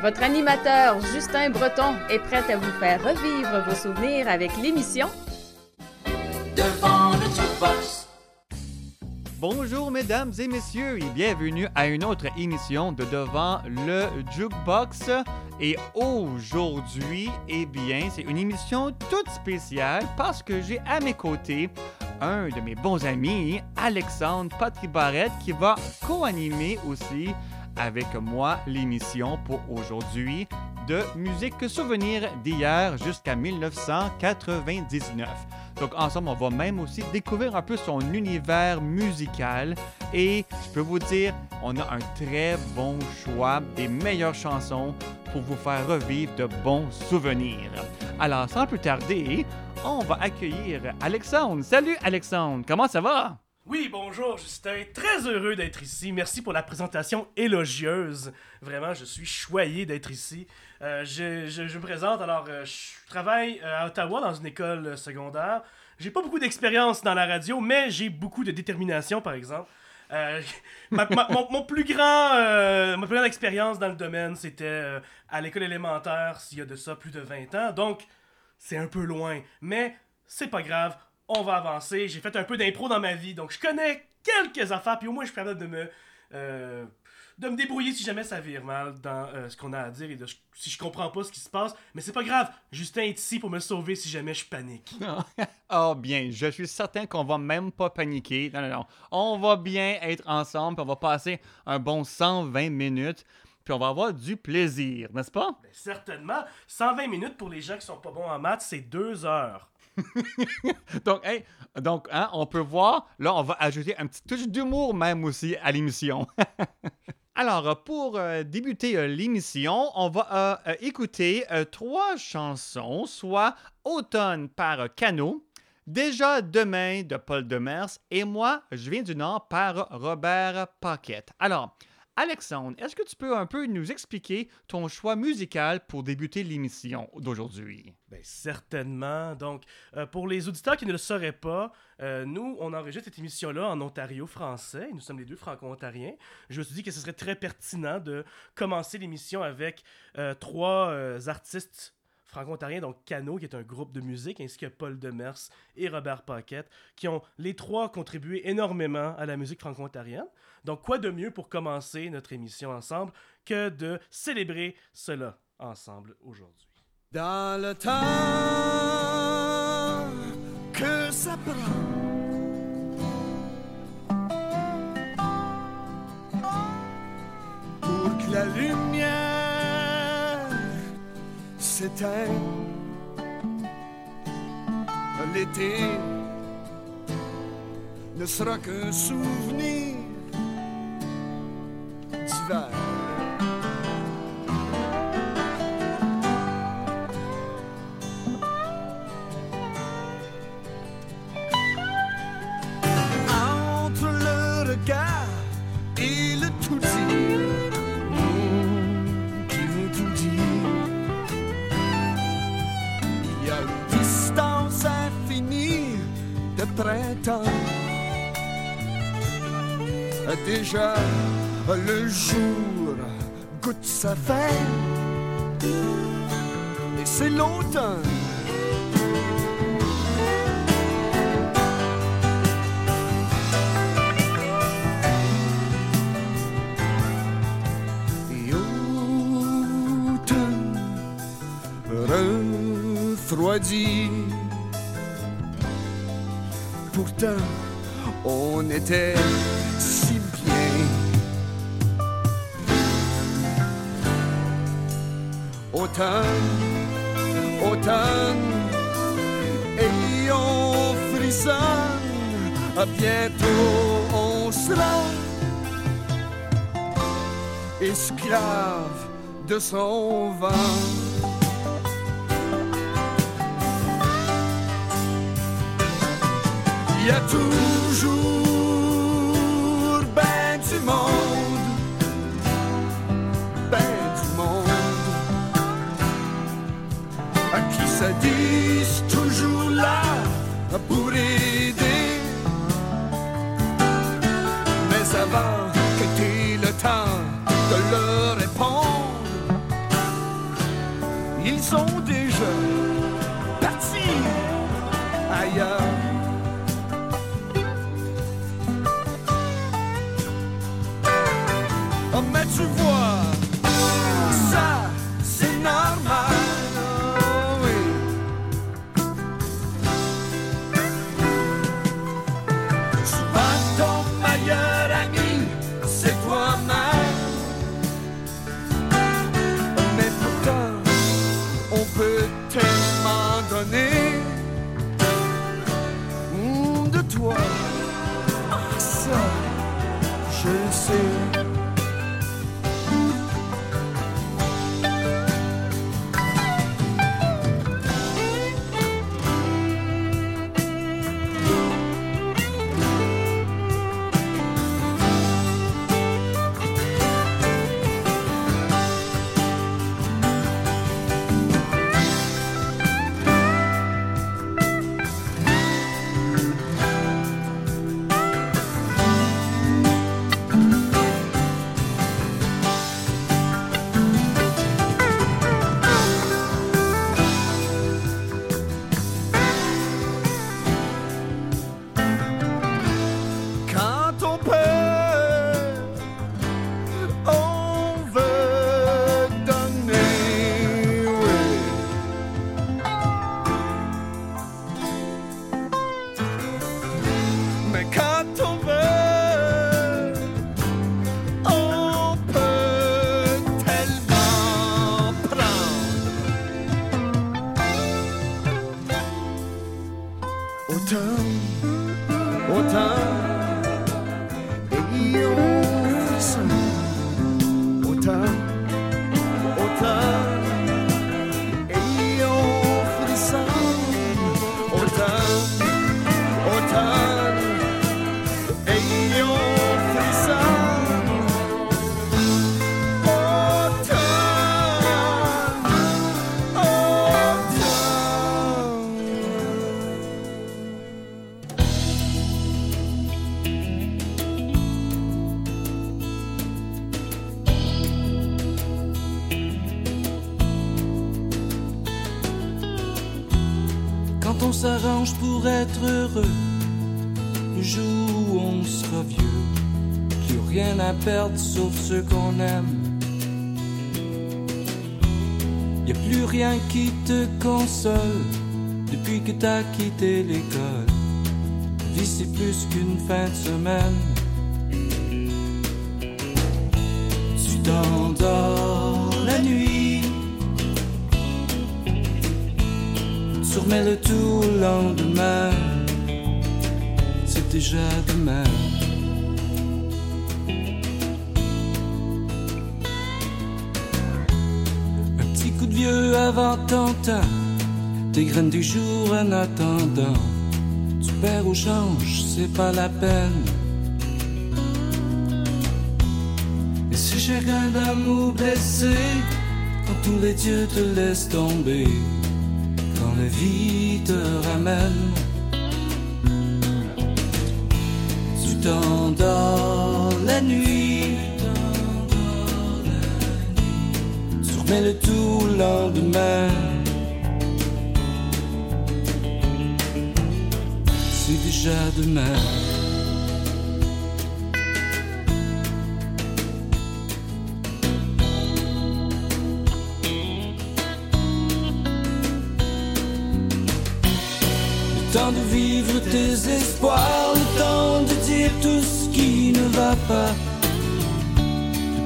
Votre animateur Justin Breton est prêt à vous faire revivre vos souvenirs avec l'émission Devant le jukebox. Bonjour mesdames et messieurs et bienvenue à une autre émission de Devant le Jukebox. Et aujourd'hui, eh bien, c'est une émission toute spéciale parce que j'ai à mes côtés un de mes bons amis, Alexandre Patrick Barrette, qui va co-animer aussi avec moi l'émission pour aujourd'hui de musique souvenir d'hier jusqu'à 1999. Donc ensemble, on va même aussi découvrir un peu son univers musical et je peux vous dire, on a un très bon choix des meilleures chansons pour vous faire revivre de bons souvenirs. Alors, sans plus tarder, on va accueillir Alexandre. Salut Alexandre, comment ça va? Oui, bonjour Justin, très heureux d'être ici. Merci pour la présentation élogieuse. Vraiment, je suis choyé d'être ici. Euh, je, je- me présente, alors euh, je travaille euh, à Ottawa dans une école secondaire. J'ai pas beaucoup d'expérience dans la radio, mais j'ai beaucoup de détermination, par exemple. Ma- mon, plus grand, plus grande expérience dans le domaine, c'était à l'école élémentaire, s'il y a de ça plus de 20 ans. Donc, c'est un peu loin, mais c'est pas grave, on va avancer. J'ai fait un peu d'impro dans ma vie, donc je connais quelques affaires, puis au moins je suis capable de me, euh, de me débrouiller si jamais ça vire mal dans euh, ce qu'on a à dire et de, si je comprends pas ce qui se passe. Mais c'est pas grave, Justin est ici pour me sauver si jamais je panique. Oh bien, je suis certain qu'on va même pas paniquer. Non, non, non. On va bien être ensemble, puis on va passer un bon 120 minutes, puis on va avoir du plaisir, n'est-ce pas? Ben, certainement, 120 minutes pour les gens qui sont pas bons en maths, c'est deux heures. Donc, donc hein, on peut voir, là, on va ajouter un petit touche d'humour même aussi à l'émission. Alors, euh, pour euh, débuter euh, l'émission, on va euh, écouter trois chansons, soit Automne par Cano, Déjà demain de Paul Demers et moi, je viens du Nord par Robert Paquette. Alors, Alexandre, est-ce que tu peux un peu nous expliquer ton choix musical pour débuter l'émission d'aujourd'hui? Ben, certainement. Donc, euh, pour les auditeurs qui ne le sauraient pas, euh, nous, on enregistre cette émission-là en Ontario français. Nous sommes les deux franco-ontariens. Je me suis dit que ce serait très pertinent de commencer l'émission avec euh, trois artistes franco-ontariens, donc Cano, qui est un groupe de musique, ainsi que Paul Demers et Robert Paquette, qui ont les trois contribué énormément à la musique franco-ontarienne. Donc, quoi de mieux pour commencer notre émission ensemble que de célébrer cela ensemble aujourd'hui? Dans le temps que ça prend la lumière s'éteigne, l'été ne sera qu'un souvenir d'hiver. Déjà le jour goûte sa fin et c'est l'automne. refroidi. Pourtant, on était Automne, automne, on frissonne. À bientôt, on sera esclave de son vin. Sauf ce qu'on aime. Y a plus rien qui te console depuis que t'as quitté l'école. Vie c'est plus qu'une fin de semaine. Tu t'endors la nuit. Tu le tout au lendemain. C'est déjà demain. Avant ton. Des graines du jour en attendant. Tu perds au change, c'est pas la peine. Et si chacun d'amour blessé, quand tous les dieux te laissent tomber, quand la vie te ramène, tu t'endors la nuit, tu remets le tout lendemain. C'est déjà demain. Le temps de vivre tes espoirs, le temps de dire tout ce qui ne va pas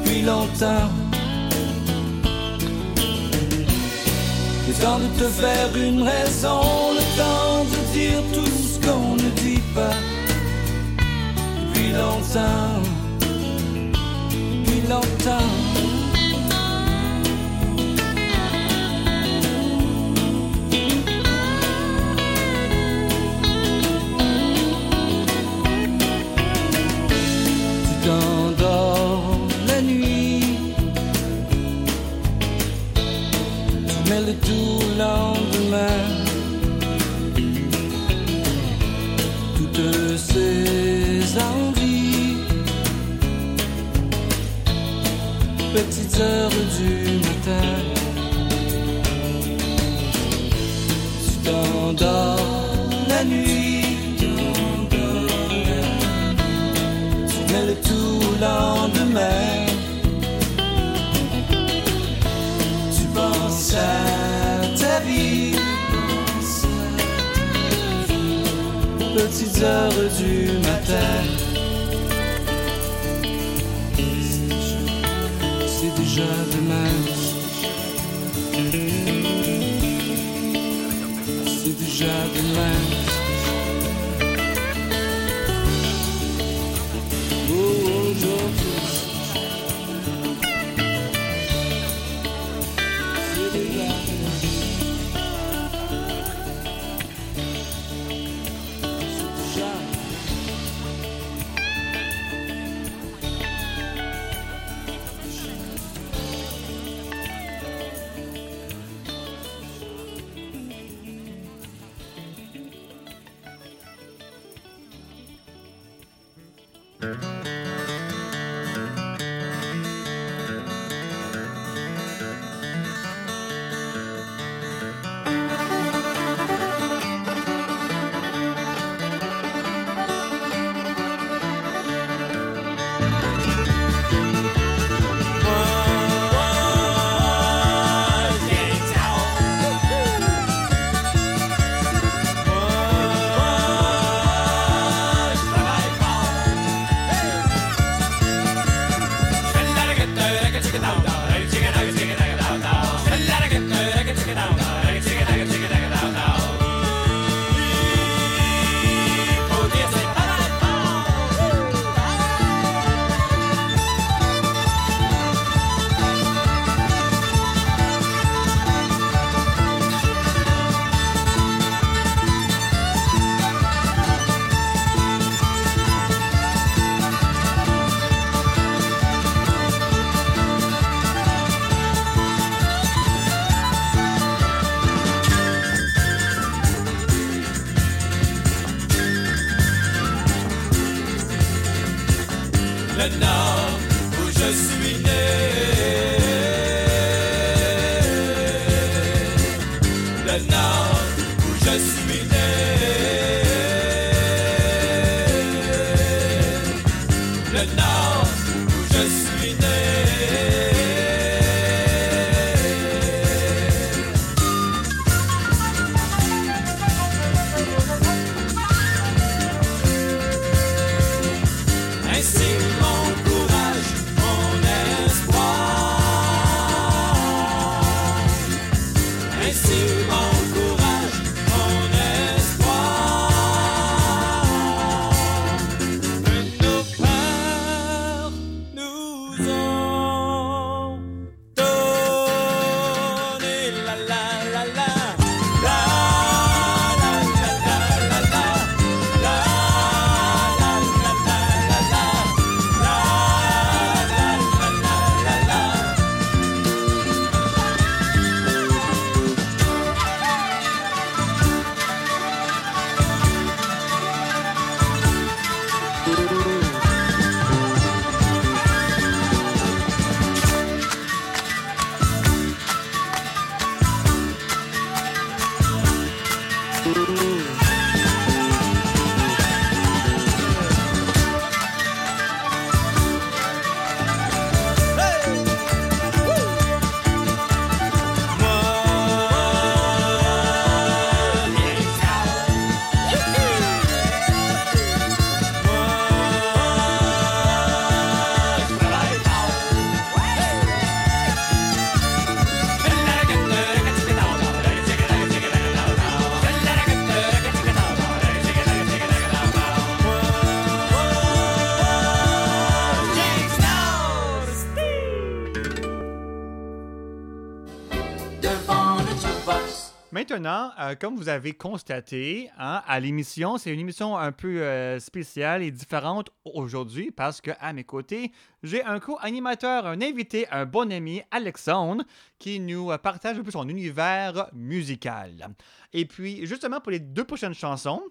depuis longtemps. Temps de te faire une raison, le temps de dire tout ce qu'on ne dit pas depuis longtemps, depuis longtemps. lendemain. Toutes ces envies, petites heures du matin, tu t'endors la nuit, tu mets le tout au lendemain. Petites heures du matin. C'est déjà demain. C'est déjà demain. Maintenant, euh, comme vous avez constaté, hein, à l'émission, c'est une émission un peu euh, spéciale et différente aujourd'hui parce que à mes côtés, j'ai un co-animateur, un invité, un bon ami, Alexandre, qui nous euh, partage un peu son univers musical. Et puis, justement, pour les deux prochaines chansons,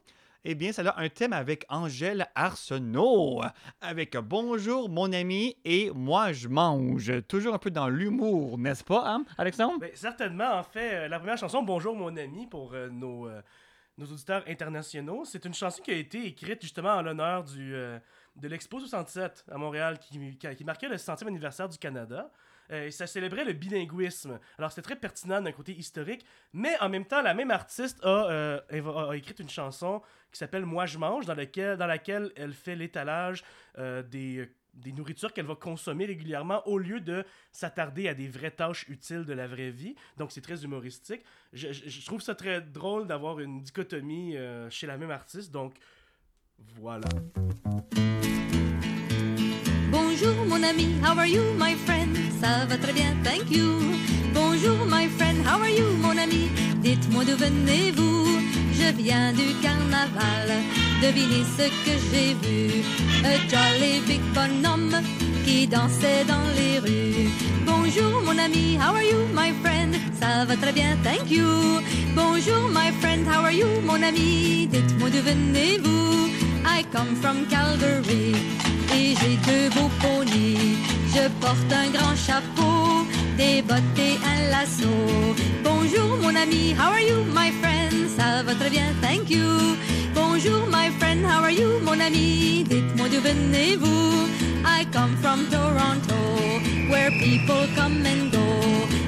eh bien, ça a un thème avec Angèle Arsenault, avec Bonjour mon ami et moi je mange. Toujours un peu dans l'humour, n'est-ce pas, hein, Alexandre? Ben, certainement, en fait, euh, la première chanson, Bonjour mon ami, pour euh, nos, euh, nos auditeurs internationaux, c'est une chanson qui a été écrite justement en l'honneur de l'Expo 67 à Montréal, qui, qui marquait le centième anniversaire du Canada. Euh, ça célébrait le bilinguisme. Alors c'était très pertinent d'un côté historique, mais en même temps, la même artiste a, euh, écrit une chanson qui s'appelle Moi je mange, dans, lequel, dans laquelle elle fait l'étalage euh, des, des nourritures qu'elle va consommer régulièrement au lieu de s'attarder à des vraies tâches utiles de la vraie vie. Donc c'est très humoristique. Je, trouve ça très drôle d'avoir une dichotomie euh, chez la même artiste, donc voilà. Bonjour mon ami, how are you my friend? Ça va très bien, thank you. Bonjour my friend, how are you mon ami? Dites-moi d'où venez-vous? Je viens du carnaval, devinez ce que j'ai vu. Un jolly big bonhomme qui dansait dans les rues. Bonjour mon ami, how are you my friend? Ça va très bien, thank you. Bonjour my friend, how are you mon ami? Dites-moi d'où venez-vous? I come from Calgary et j'ai deux beaux poneys. Je porte un grand chapeau, des bottes et un lasso. Bonjour mon ami, how are you my friend? Ça va très bien, thank you. Bonjour my friend, how are you mon ami? Dites-moi d'où venez-vous? I come from Toronto, where people come and go.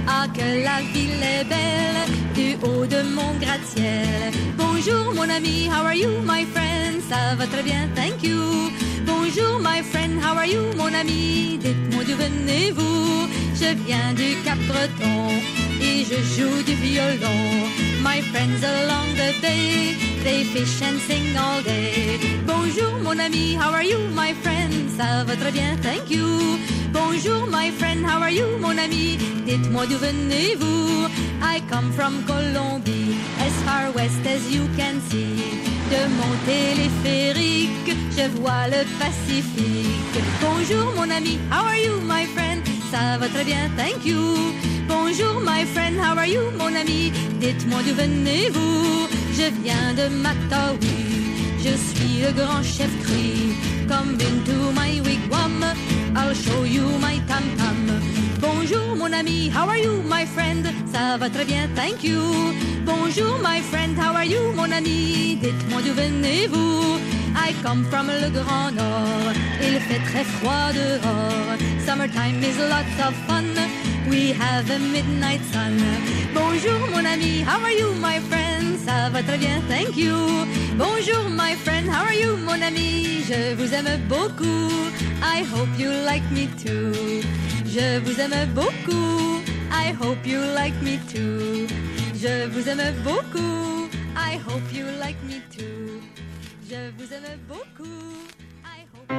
Ah que la ville est belle, du haut de mon gratte-ciel. Bonjour mon ami, how are you my friend? Ça va très bien, thank you. Bonjour my friend, how are you mon ami? Dites-moi d'où venez-vous? Je viens du Cap-Breton je joue du violon. My friends along the bay, they fish and sing all day. Bonjour mon ami, how are you my friend? Ça va très bien, thank you. Bonjour my friend, how are you mon ami? Dites-moi d'où venez-vous? I come from Colombie, as far west as you can see. De mon téléphérique, je vois le Pacifique. Bonjour mon ami, how are you my friend? Ça va très bien, thank you. Bonjour my friend, how are you mon ami? Dites-moi d'où venez-vous? Je viens de Matawi. Je suis le grand chef cri. Come into my wigwam. I'll show you my tam tam. Bonjour mon ami, how are you my friend? Ça va très bien, thank you. Bonjour my friend, how are you mon ami? Dites-moi d'où venez-vous? I come from le Grand Nord. Il fait très froid dehors. Summertime is lots of fun. We have a midnight sun. Bonjour mon ami, how are you my friend? Ça va très bien, thank you. Bonjour my friend, how are you mon ami? Je vous aime beaucoup. I hope you like me too. Je vous aime beaucoup. I hope you like me too. Je vous aime beaucoup. I hope you like me too. Je vous aime beaucoup. I hope you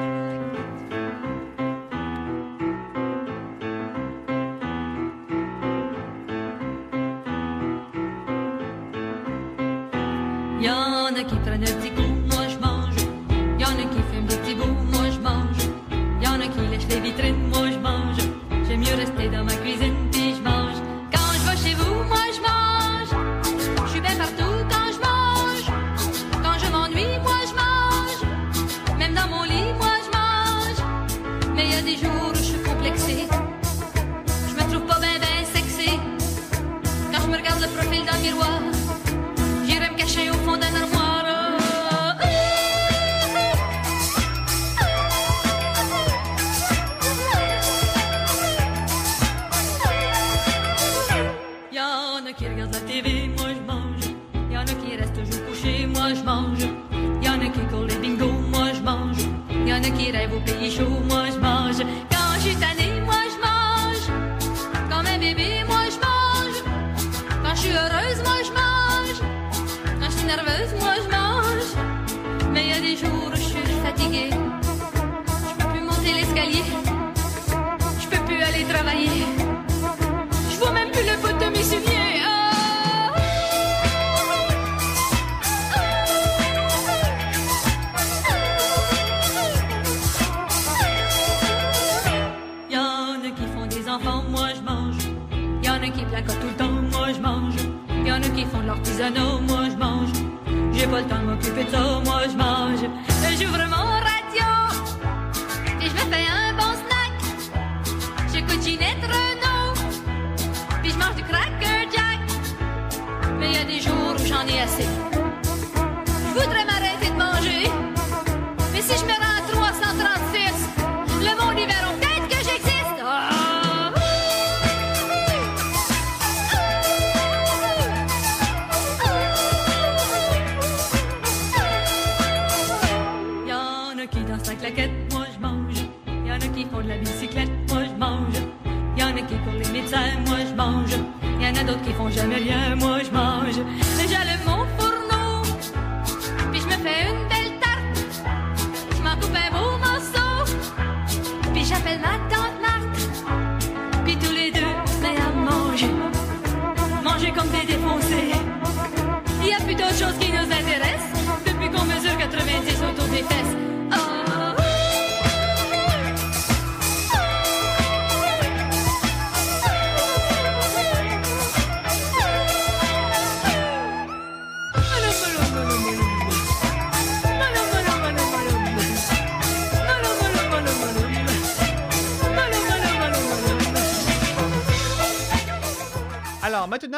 a qui prennent un petit coup, moi je mange. Y'en a qui fument des petits bouts, moi je mange. Y'en a qui lèchent les vitrines, moi je mange. J'aime mieux rester dans ma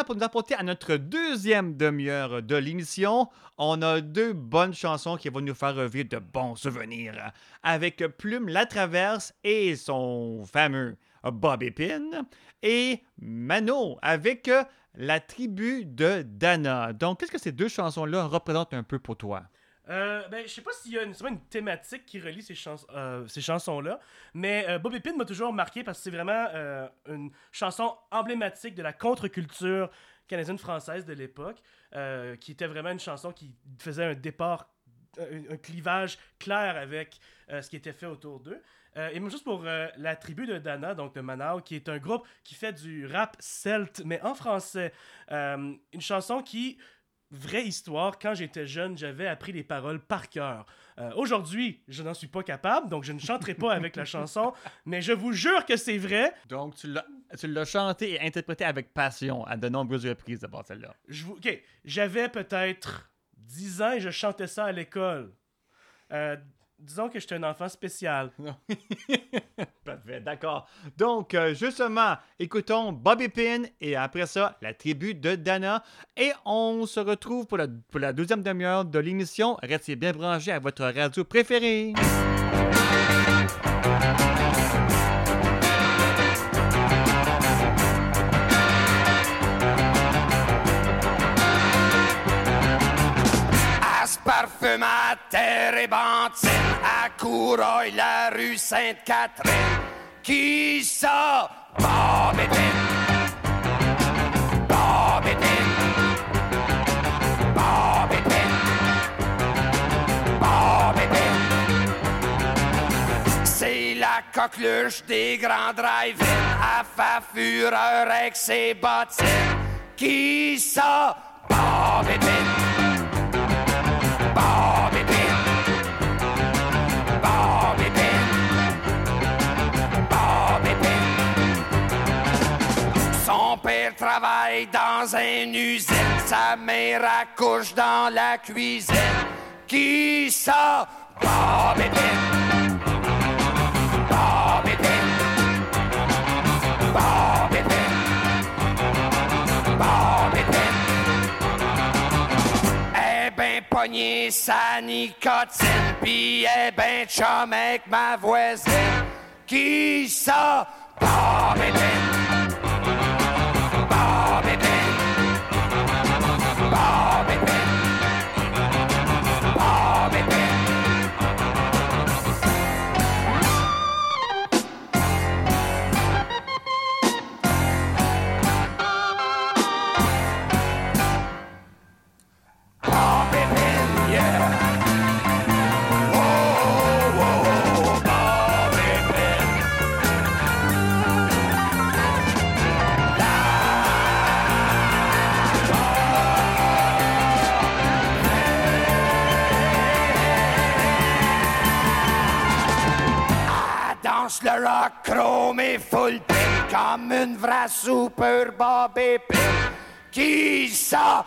pour nous apporter à notre deuxième demi-heure de l'émission, on a deux bonnes chansons qui vont nous faire revivre de bons souvenirs. Avec Plume La Traverse et son fameux Bob Épine. Et Mano avec La tribu de Dana. Donc, qu'est-ce que ces deux chansons-là représentent un peu pour toi? Euh, ben, je sais pas s'il y a nécessairement une thématique qui relie ces, chans- euh, ces chansons-là, mais euh, Bob Epine m'a toujours marqué parce que c'est vraiment euh, une chanson emblématique de la contre-culture canadienne-française de l'époque, qui était vraiment une chanson qui faisait un départ, un, clivage clair avec ce qui était fait autour d'eux. Et même juste pour la tribu de Dana, donc de Manao, qui est un groupe qui fait du rap celte, mais en français. Une chanson qui vraie histoire, quand j'étais jeune, j'avais appris les paroles par cœur. Euh, Aujourd'hui, je n'en suis pas capable, donc je ne chanterai pas avec la chanson, mais je vous jure que c'est vrai. Donc, tu l'as, chanté et interprété avec passion à de nombreuses reprises d'abord celle-là. OK, j'avais peut-être 10 ans et je chantais ça à l'école. Euh, disons que j'étais un enfant spécial. Parfait, d'accord. Donc, euh, justement, écoutons Bobby Pin et après ça, la tribu de Dana. Et on se retrouve pour la, pour deuxième demi-heure de l'émission. Restez bien branchés à votre radio préférée. Parfume à terre et bantine, à Coureuil, la rue Sainte-Catherine. Qui ça? Bob Épine. Bob Épine. Bob Épine. Bob Épine. C'est la coqueluche des grands drive-in, à faire fureur avec ses bottines. Qui ça? Bob Épine. Travaille dans une usine, sa mère accouche dans la cuisine. Qui ça? Bob Épine. Bob Épine. Bob pogné sa nicotine, pis eh ben chum avec ma voisine. Qui ça? Bob Le rock chrome et full pin comme une vraie super Bob Épine. Qui ça?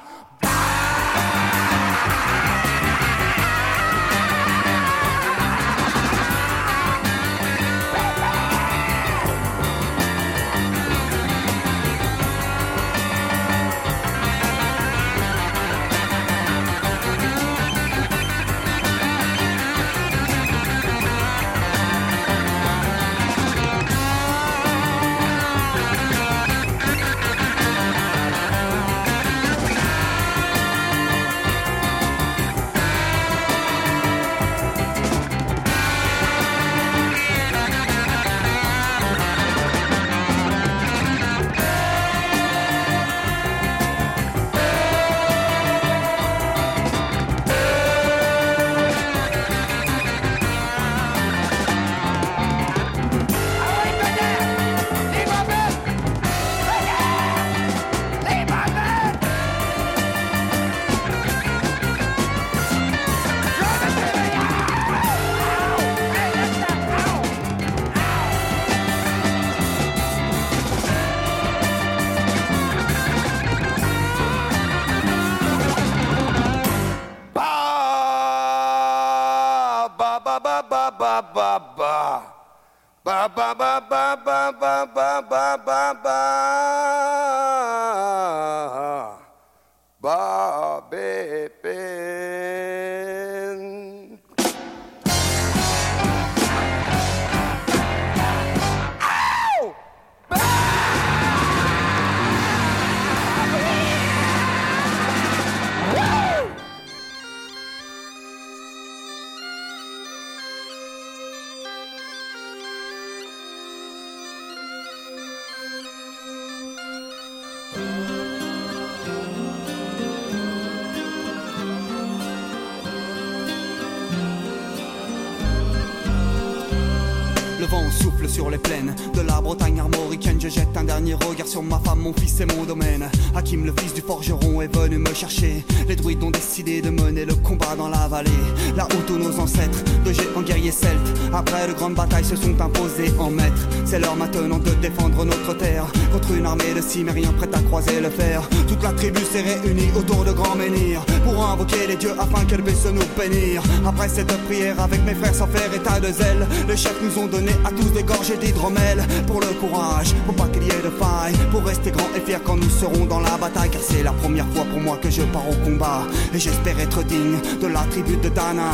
Cimériens prête à croiser le fer. Toute la tribu s'est réunie autour de grands menhirs pour invoquer les dieux afin qu'elle puisse nous bénir. Après cette prière, avec mes frères sans faire état de zèle, les chefs nous ont donné à tous des gorgées d'hydromel pour le courage, pour pas qu'il y ait de faille, pour rester grand et fier quand nous serons dans la bataille. Car c'est la première fois pour moi que je pars au combat et j'espère être digne de la tribu de Dana.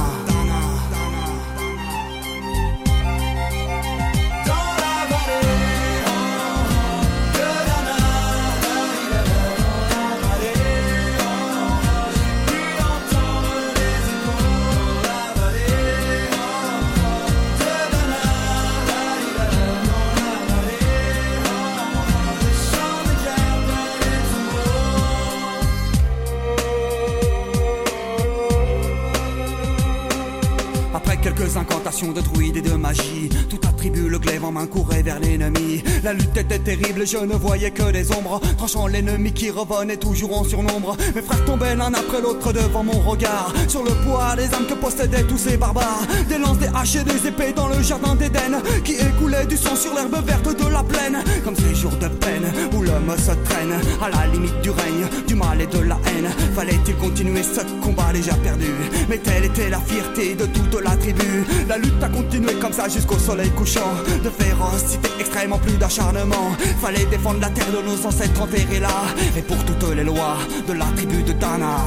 La lutte était terrible, je ne voyais que des ombres, tranchant l'ennemi qui revenait toujours en surnombre. Mes frères tombaient l'un après l'autre devant mon regard, sur le poids des âmes que possédaient tous ces barbares. Des lances, des haches et des épées dans le jardin d'Éden, qui écoulaient du sang sur l'herbe verte de la plaine. Comme ces jours de peine où l'homme se traîne à la limite du règne, du mal de la haine. Fallait-il continuer ce combat déjà perdu? Mais telle était la fierté de toute la tribu. La lutte a continué comme ça jusqu'au soleil couchant. De férocité extrêmement plus d'acharnement. Fallait défendre la terre de nos ancêtres enterrés là. Et pour toutes les lois de la tribu de Dana.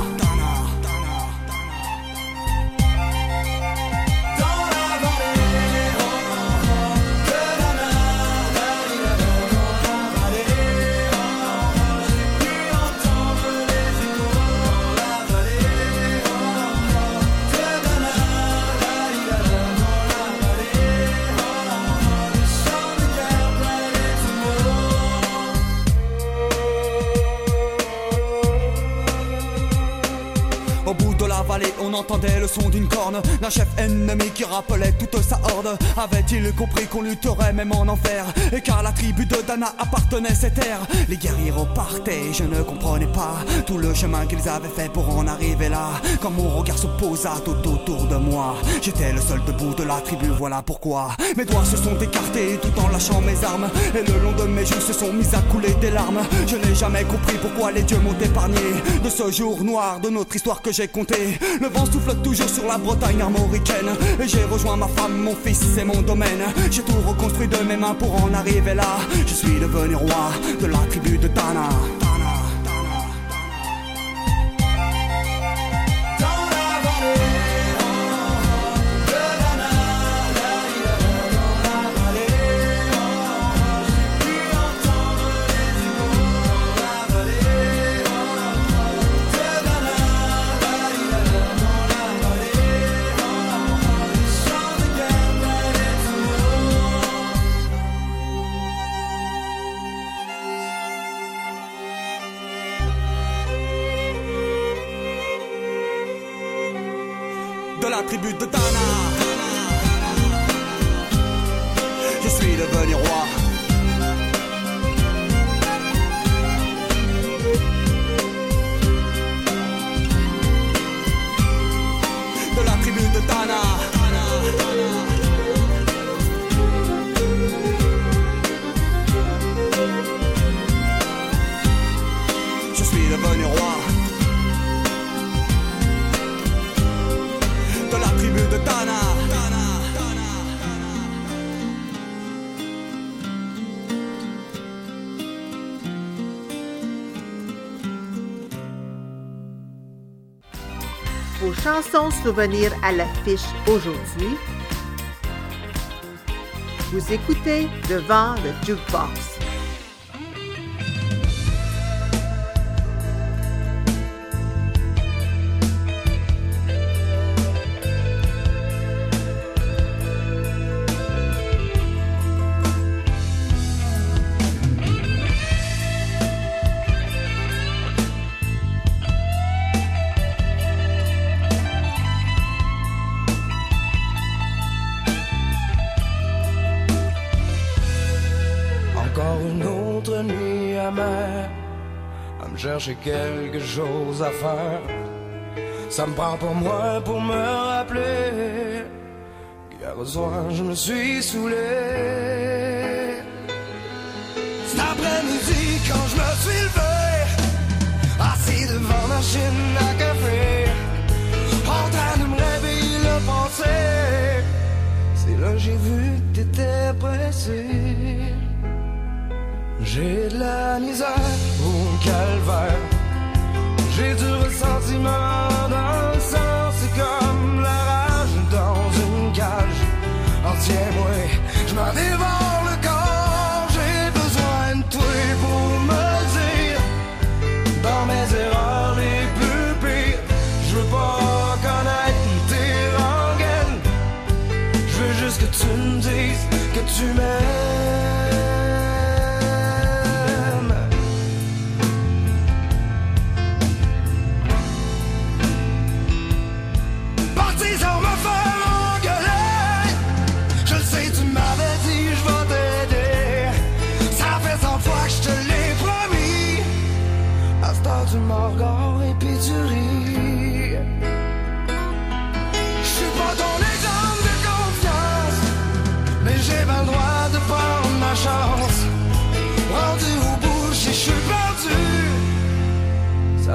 Rappelait toute sa horde. Avait-il compris qu'on lutterait même en enfer? Car la tribu de Dana appartenait à cette terre, les guerriers repartaient. Je ne comprenais pas tout le chemin qu'ils avaient fait pour en arriver là. Quand mon regard se posa tout autour de moi, j'étais le seul debout de la tribu. Voilà pourquoi mes doigts se sont écartés tout en lâchant mes armes. Et le long de mes joues se sont mis à couler des larmes. Je n'ai jamais compris pourquoi les dieux m'ont épargné de ce jour noir de notre histoire que j'ai compté. Le vent souffle toujours sur la Bretagne armoricaine. Et j'ai rejoint ma femme, mon fils et mon domaine. J'ai tout reconstruit de mes mains pour en là. Je suis devenu roi de la tribu de Dana. Souvenirs à l'affiche aujourd'hui. Vous écoutez Devant le Jukebox. Chercher quelque chose à faire. Ça me prend pour moi pour me rappeler qu'hier au soir je me suis saoulé. Cet après-midi quand je me suis levé, assis devant ma machine à café, en train de me réveiller le pensée. C'est là que j'ai vu que t'étais pressé. J'ai de la misère J'ai du ressentiment dans le sang, c'est comme la rage dans une cage. Oh tiens-moi,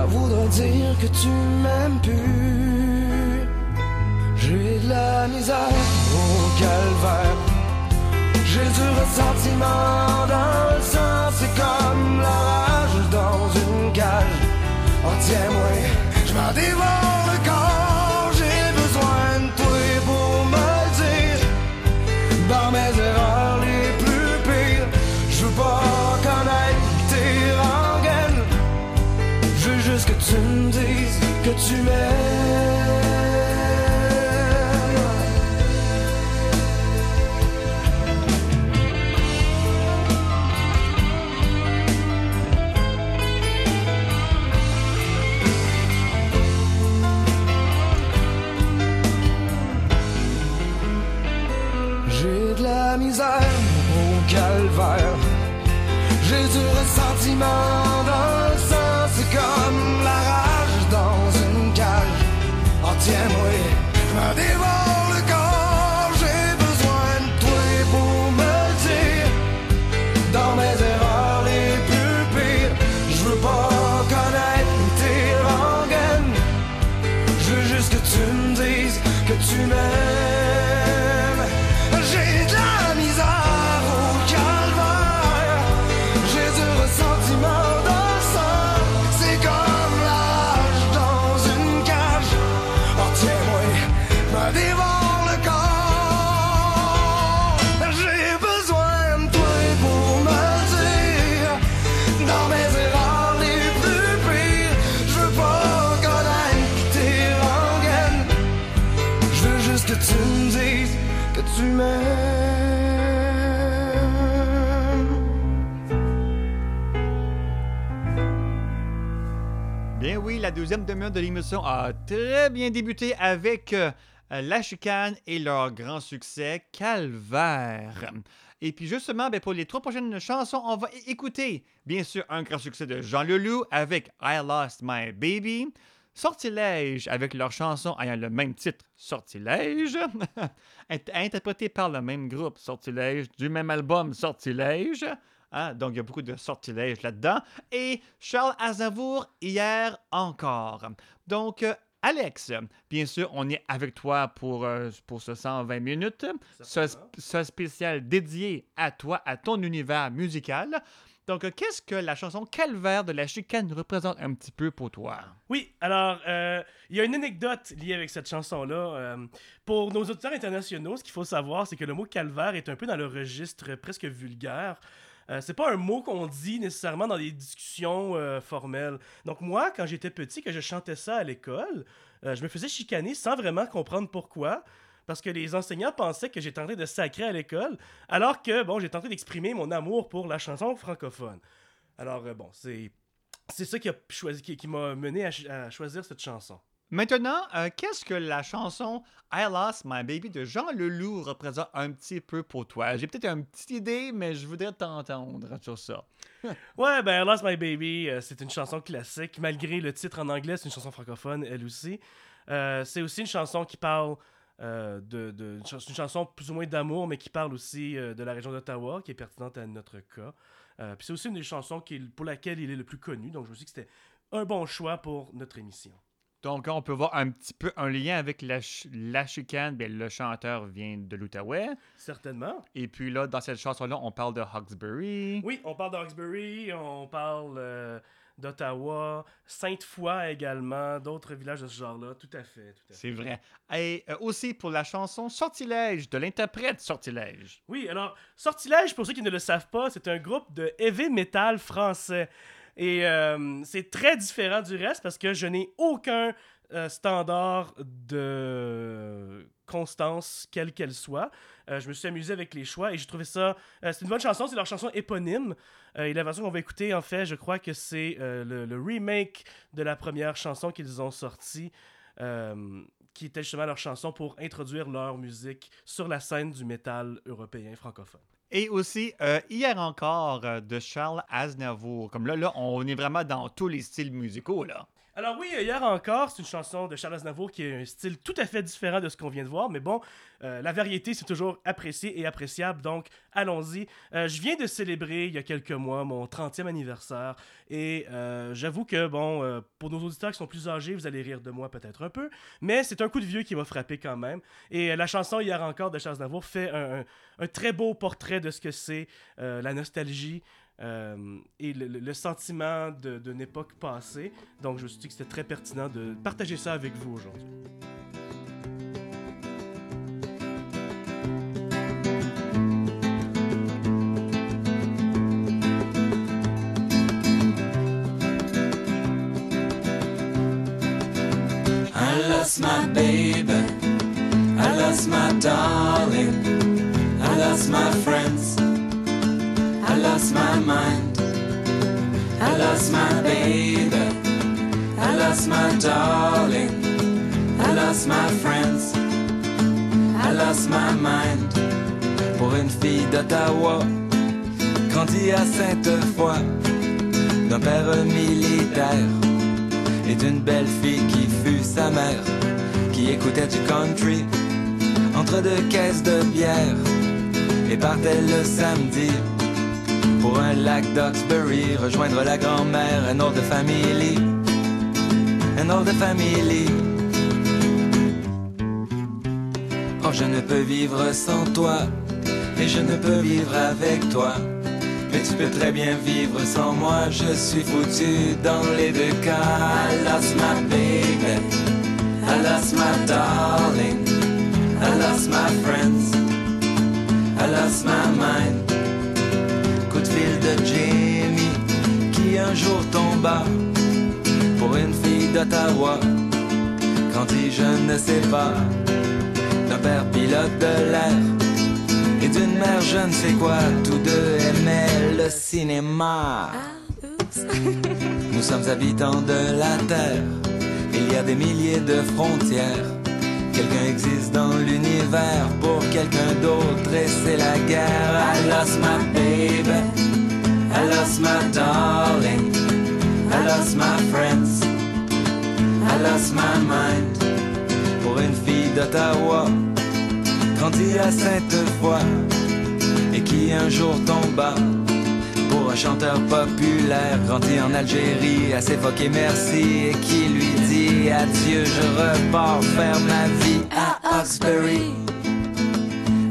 Ça voudrait dire que tu m'aimes plus. J'ai de la misère au calvaire. J'ai du ressentiment dans le sang. C'est comme la rage dans une cage. Oh tiens-moi, je m'en dévore ressentiment deuxième demi-heure de l'émission a très bien débuté avec euh, La Chicane et leur grand succès Calvaire. Et puis justement, ben, pour les trois prochaines chansons, on va écouter bien sûr un grand succès de Jean Leloup avec I Lost My Baby, Sortilège avec leur chanson ayant le même titre, Sortilège, int- interprétée par le même groupe, Sortilège, du même album, Sortilège. Hein, donc, il y a beaucoup de sortilèges là-dedans. Et Charles Aznavour, hier encore. Donc, euh, Alex, bien sûr, on est avec toi pour, euh, pour ce 120 minutes, ce, ce spécial dédié à toi, à ton univers musical. Donc, euh, qu'est-ce que la chanson Calvaire de la chicane représente un petit peu pour toi? Oui, alors, euh, il y a une anecdote liée avec cette chanson-là. Euh, pour nos auditeurs internationaux, ce qu'il faut savoir, c'est que le mot calvaire est un peu dans le registre presque vulgaire. Euh, c'est pas un mot qu'on dit nécessairement dans des discussions euh, formelles. Donc moi, quand j'étais petit, que je chantais ça à l'école, euh, je me faisais chicaner sans vraiment comprendre pourquoi. Parce que les enseignants pensaient que j'étais en train de sacrer à l'école, alors que, bon, j'étais en train d'exprimer mon amour pour la chanson francophone. Alors, bon, c'est ça qui, a choisi, qui, qui m'a mené à choisir cette chanson. Maintenant, euh, qu'est-ce que la chanson I Lost My Baby de Jean Leloup représente un petit peu pour toi? J'ai peut-être une petite idée, mais je voudrais t'entendre sur ça. Ouais, ben Lost My Baby, euh, c'est une chanson classique. Malgré le titre en anglais, c'est une chanson francophone, elle aussi. Euh, c'est aussi une chanson qui parle de, de- une ch- une chanson plus ou moins d'amour, mais qui parle aussi de la région d'Ottawa, qui est pertinente à notre cas. Puis c'est aussi une des chansons qui pour laquelle il est le plus connu, donc je me suis dit que c'était un bon choix pour notre émission. Donc, on peut voir un petit peu un lien avec la, ch- la chicane. Bien, le chanteur vient de l'Outaouais. Certainement. Et puis là, dans cette chanson-là, on parle de Hawkesbury. Oui, on parle d'Hawkesbury, on parle euh, d'Ottawa, Sainte-Foy également, d'autres villages de ce genre-là, tout à fait. Tout à fait. C'est vrai. Et euh, aussi pour la chanson Sortilège de l'interprète Sortilège. Oui, alors, Sortilège, pour ceux qui ne le savent pas, c'est un groupe de heavy metal français. Et euh, c'est très différent du reste parce que je n'ai aucun euh, standard de constance, quelle qu'elle soit. Euh, je me suis amusé avec les choix et j'ai trouvé ça. c'est une bonne chanson, c'est leur chanson éponyme. Et la version qu'on va écouter, en fait, je crois que c'est le, le remake de la première chanson qu'ils ont sortie. qui était justement leur chanson pour introduire leur musique sur la scène du métal européen francophone. Et aussi, euh, hier encore, euh, de Charles Aznavour. Comme là, là, on est vraiment dans tous les styles musicaux, là. Alors oui, hier encore, c'est une chanson de Charles Aznavour qui a un style tout à fait différent de ce qu'on vient de voir, mais bon, euh, la variété, c'est toujours apprécié et appréciable, donc allons-y. Euh, je viens de célébrer il y a quelques mois mon 30e anniversaire, et euh, j'avoue que, bon, pour nos auditeurs qui sont plus âgés, vous allez rire de moi peut-être un peu, mais c'est un coup de vieux qui m'a frappé quand même, et la chanson hier encore de Charles Aznavour fait un, très beau portrait de ce que c'est la nostalgie, euh, et le, le- sentiment d'une époque passée. Donc, je me suis dit que c'était très pertinent de partager ça avec vous aujourd'hui. My baby. I lost my darling. I lost my friends. I lost my mind. I lost my baby. I lost my darling. I lost my friends. I lost my mind. Pour une fille d'Ottawa, grandie à Sainte-Foy, d'un père militaire et d'une belle fille qui fut sa mère, qui écoutait du country entre deux caisses de bière et partait le samedi pour un lac d'Oxbury, rejoindre la grand-mère, un old family, un old family. Oh, je ne peux vivre sans toi, et je ne peux vivre avec toi. Mais tu peux très bien vivre sans moi, je suis foutu dans les deux cas. I lost my baby, I lost my darling, I lost my friends, I lost my mind. De Jamie, qui un jour tomba pour une fille d'Ottawa. Quand il je ne sais pas, d'un père pilote de l'air et d'une mère je ne sais quoi, tous deux aimaient le cinéma. Nous sommes habitants de la Terre, il y a des milliers de frontières. Quelqu'un existe dans l'univers pour quelqu'un d'autre et c'est la guerre. I lost my baby, I lost my darling, I lost my friends, I lost my mind. Pour une fille d'Ottawa, grandie à Sainte-Foy et qui un jour tomba pour un chanteur populaire grandi en Algérie à s'évoquer merci et qui lui dit adieu, je repars faire ma vie à Hawkesbury.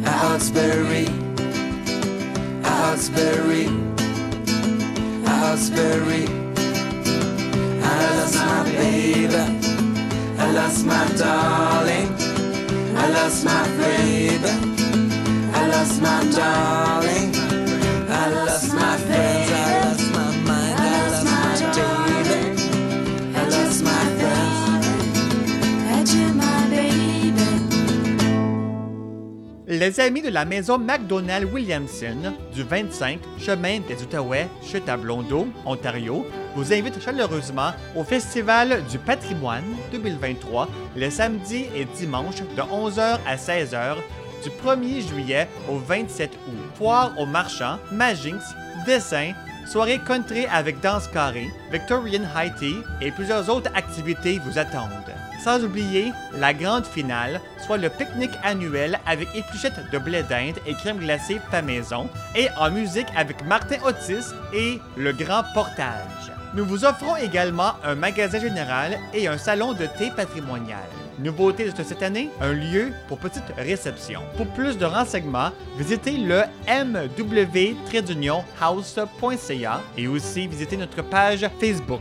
À Hawkesbury. À. À I lost my baby. I lost my darling. I lost my baby. I lost my darling. I lost my friends. Les amis de la maison McDonald Williamson du 25 chemin des Outaouais, chute à Blondeau, Ontario, vous invitent chaleureusement au Festival du patrimoine 2023 les samedis et dimanches de 11h à 16h du 1er juillet au 27 août. Foire aux marchands, Magix, dessin, soirée country avec danse carrée, Victorian High Tea et plusieurs autres activités vous attendent. Sans oublier la grande finale, soit le pique-nique annuel avec épluchettes de blé d'Inde et crème glacée pas maison, et en musique avec Martin Otis et le grand portage. Nous vous offrons également un magasin général et un salon de thé patrimonial. Nouveauté de cette année, un lieu pour petite réception. Pour plus de renseignements, visitez le mw-house.ca et aussi visitez notre page Facebook.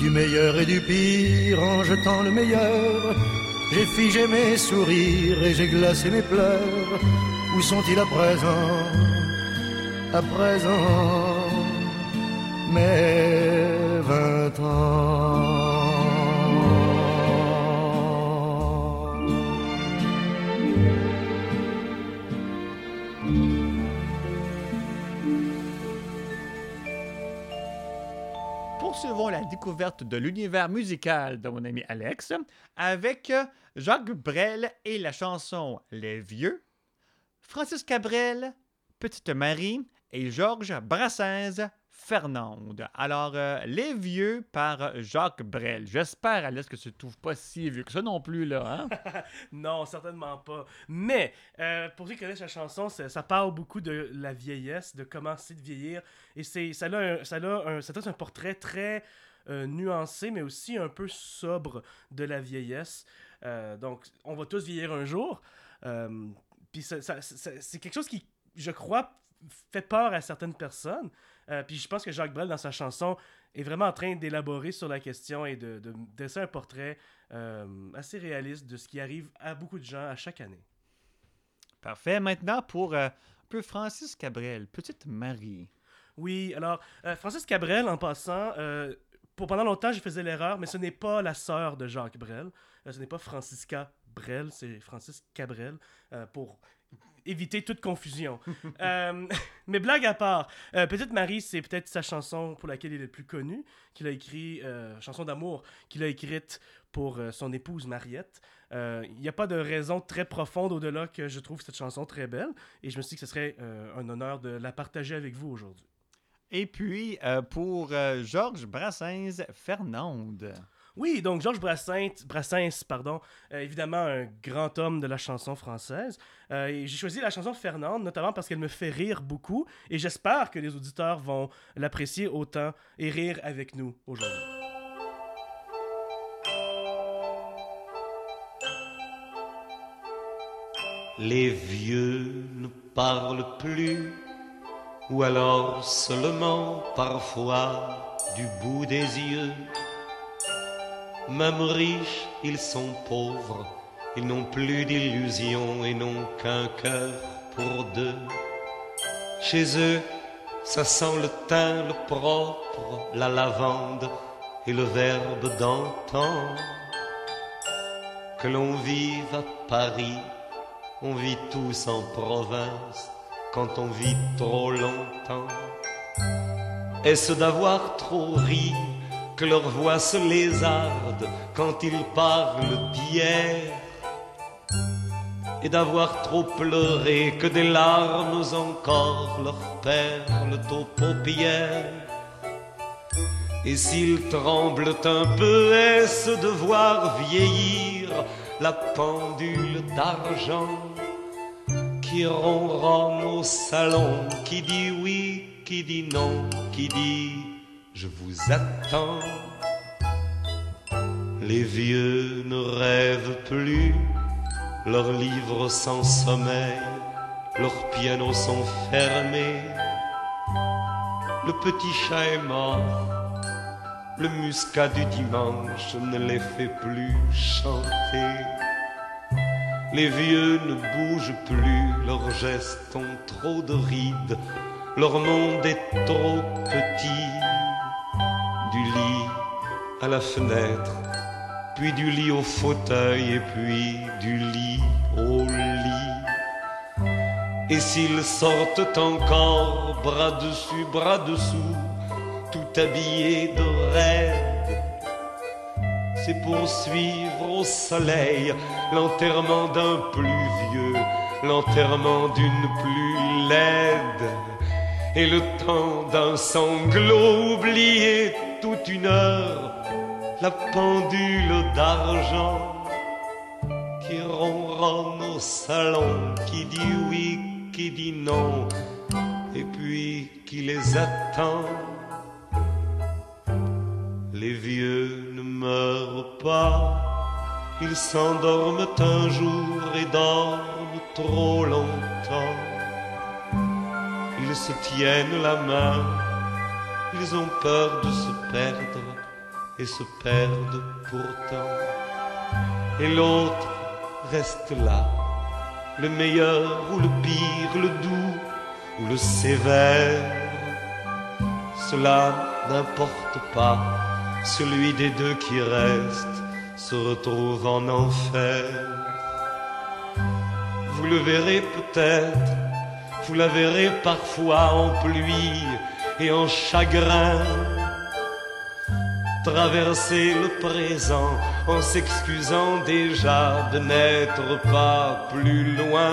Du meilleur et du pire en jetant le meilleur, j'ai figé mes sourires et j'ai glacé mes pleurs. Où sont-ils à présent? À présent, mes vingt ans. Poursuivons la découverte de l'univers musical de mon ami Alex avec Jacques Brel et la chanson Les Vieux, Francis Cabrel, Petite Marie et Georges Brassens, Fernande. Alors, euh, Les Vieux par Jacques Brel. J'espère, Alex, que tu ne trouves pas si vieux que ça non plus, là. Hein? non, certainement pas. Mais, euh, pour ceux qui connaissent la chanson, ça, parle beaucoup de la vieillesse, de comment c'est de vieillir. Et c'est, ça a un, ça a un, un portrait très euh, nuancé, mais aussi un peu sobre de la vieillesse. Donc, on va tous vieillir un jour. Puis c'est quelque chose qui, je crois, fait peur à certaines personnes. Euh, puis je pense que Jacques Brel, dans sa chanson, est vraiment en train d'élaborer sur la question et de, de dresser un portrait euh, assez réaliste de ce qui arrive à beaucoup de gens à chaque année. Parfait. Maintenant, pour euh, un peu Francis Cabrel, Petite Marie. Oui, alors, euh, Francis Cabrel, en passant, pour pendant longtemps, je faisais l'erreur, mais ce n'est pas la sœur de Jacques Brel. Ce n'est pas Francisca Brel, c'est Francis Cabrel, pour éviter toute confusion. Euh, mais blague à part, euh, Petite Marie, c'est peut-être sa chanson pour laquelle il est le plus connu, qu'il a écrit, euh, chanson d'amour, qu'il a écrite pour euh, son épouse Mariette. Il n'y a pas de raison très profonde au-delà que je trouve cette chanson très belle, et je me suis dit que ce serait un honneur de la partager avec vous aujourd'hui. Et puis, pour Georges Brassens, Fernande. Oui, donc Georges Brassens, Brassens pardon, euh, évidemment un grand homme de la chanson française. Euh, J'ai choisi la chanson Fernande, notamment parce qu'elle me fait rire beaucoup, et j'espère que les auditeurs vont l'apprécier autant et rire avec nous aujourd'hui. Les vieux ne parlent plus, ou alors seulement parfois du bout des yeux. Même riches, ils sont pauvres, ils n'ont plus d'illusions et n'ont qu'un cœur pour deux. Chez eux, ça sent le thym, le propre, la lavande et le verbe d'antan. Que l'on vive à Paris, on vit tous en province quand on vit trop longtemps. Est-ce d'avoir trop ri leur voix se lézarde quand ils parlent d'hier et d'avoir trop pleuré que des larmes encore leur perlent aux paupières. Et s'ils tremblent un peu, est-ce de voir vieillir la pendule d'argent qui ronronne au salon, qui dit oui, qui dit non, qui dit je vous attends. Les vieux ne rêvent plus, leurs livres sans sommeil, leurs pianos sont fermés. Le petit chat est mort, le muscat du dimanche ne les fait plus chanter. Les vieux ne bougent plus, leurs gestes ont trop de rides, leur monde est trop petit. Du lit à la fenêtre, puis du lit au fauteuil, et puis du lit au lit. Et s'ils sortent encore, bras dessus, bras dessous, tout habillés de raide, c'est pour suivre au soleil l'enterrement d'un plus vieux, l'enterrement d'une plus laide, et le temps d'un sanglot oublié toute une heure, la pendule d'argent qui ronronne au salon, qui dit oui, qui dit non, et puis qui les attend. Les vieux ne meurent pas, ils s'endorment un jour et dorment trop longtemps. Ils se tiennent la main, ils ont peur de se perdre et se perdent pourtant. Et l'autre reste là, le meilleur ou le pire, le doux ou le sévère. Cela n'importe pas, celui des deux qui reste se retrouve en enfer. Vous le verrez peut-être, vous la verrez parfois en pluie et en chagrin. Traverser le présent en s'excusant déjà de n'être pas plus loin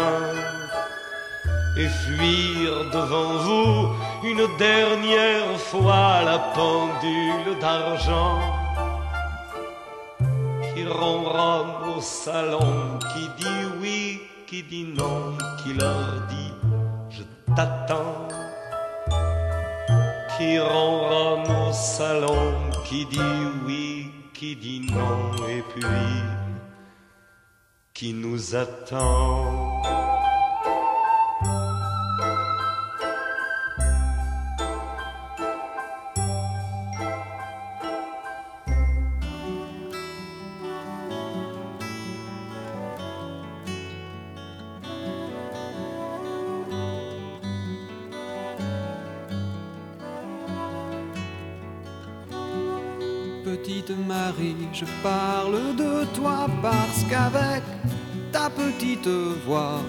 et fuir devant vous une dernière fois la pendule d'argent qui ronronne au salon, qui dit oui, qui dit non, qui leur dit je t'attends, qui ronronne au salon, qui dit oui, qui dit non, et puis qui nous attend. Je parle de toi parce qu'avec ta petite voix,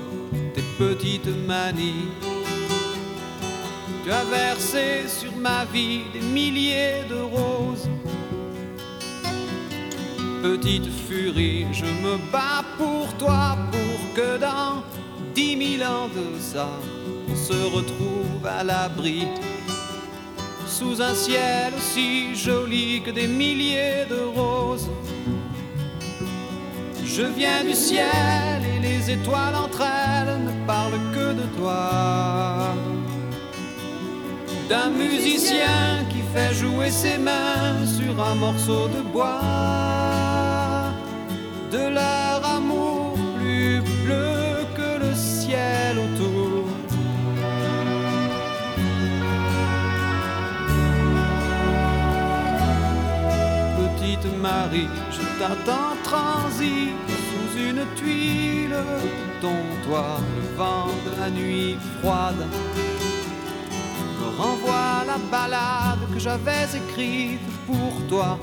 tes petites manies, tu as versé sur ma vie des milliers de roses. Petite furie, je me bats pour toi, pour que dans dix mille ans de ça, on se retrouve à l'abri sous un ciel aussi joli que des milliers de roses. Je viens du ciel et les étoiles entre elles ne parlent que de toi. D'un musicien qui fait jouer ses mains sur un morceau de bois. De leur Marie, je t'attends transi sous une tuile ton toit. Le vent de la nuit froide me renvoie la balade que j'avais écrite pour toi.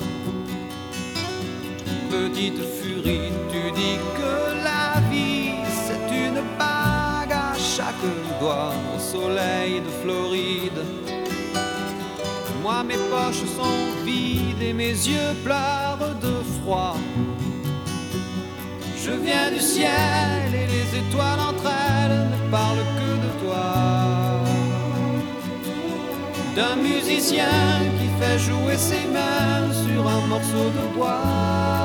Petite furie, tu dis que la vie c'est une bague à chaque doigt au soleil de Floride. Moi mes poches sont vides et mes yeux pleurent de froid. Je viens du ciel et les étoiles entre elles ne parlent que de toi. D'un musicien qui fait jouer ses mains sur un morceau de bois.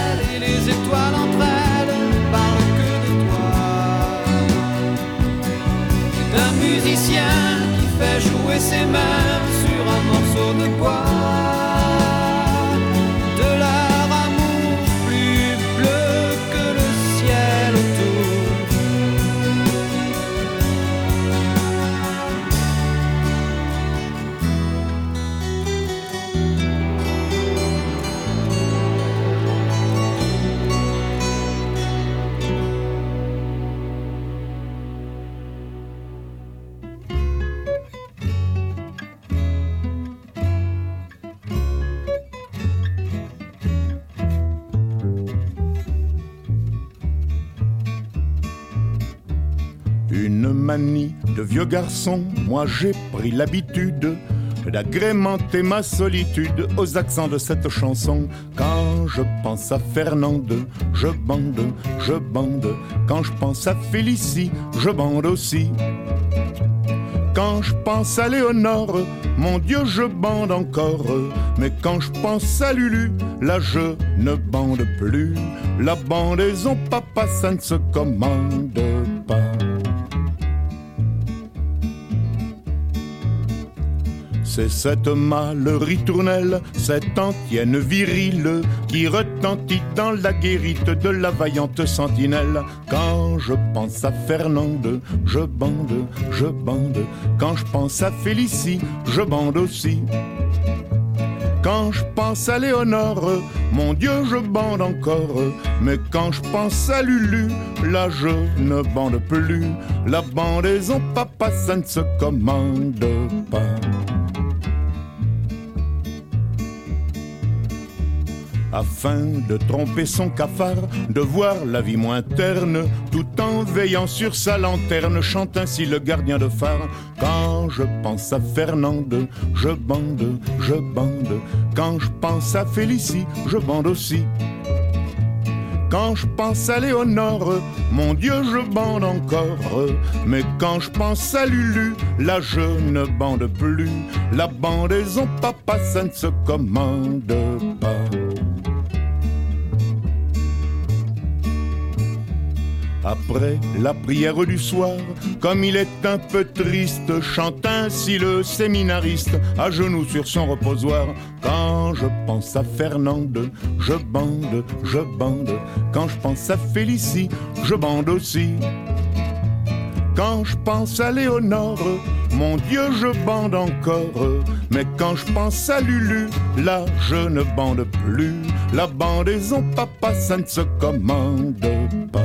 les étoiles entre elles parlent que de toi. D'un musicien qui fait jouer ses mains sur un morceau de bois. Garçon, moi j'ai pris l'habitude d'agrémenter ma solitude aux accents de cette chanson. Quand je pense à Fernande, je bande, je bande. Quand je pense à Félicie, je bande aussi. Quand je pense à Léonore, mon Dieu, je bande encore. Mais quand je pense à Lulu, là je ne bande plus. La bandaison, papa, ça ne se commande C'est cette mâle ritournelle, cette antienne virile qui retentit dans la guérite de la vaillante sentinelle. Quand je pense à Fernande, je bande, je bande. Quand je pense à Félicie, je bande aussi. Quand je pense à Léonore, mon Dieu, je bande encore. Mais quand je pense à Lulu, là je ne bande plus. La bandaison, papa, ça ne se commande pas. Afin de tromper son cafard, de voir la vie moins terne, tout en veillant sur sa lanterne, chante ainsi le gardien de phare. Quand je pense à Fernande, je bande, je bande. Quand je pense à Félicie, je bande aussi. Quand je pense à Léonore, mon Dieu, je bande encore. Mais quand je pense à Lulu, là je ne bande plus. La bandaison, papa, ça ne se commande pas. Après la prière du soir, comme il est un peu triste, chante ainsi le séminariste, à genoux sur son reposoir. Quand je pense à Fernande, je bande, je bande. Quand je pense à Félicie, je bande aussi. Quand je pense à Léonore, mon Dieu, je bande encore. Mais quand je pense à Lulu, là, je ne bande plus. La bandaison, papa, ça ne se commande pas.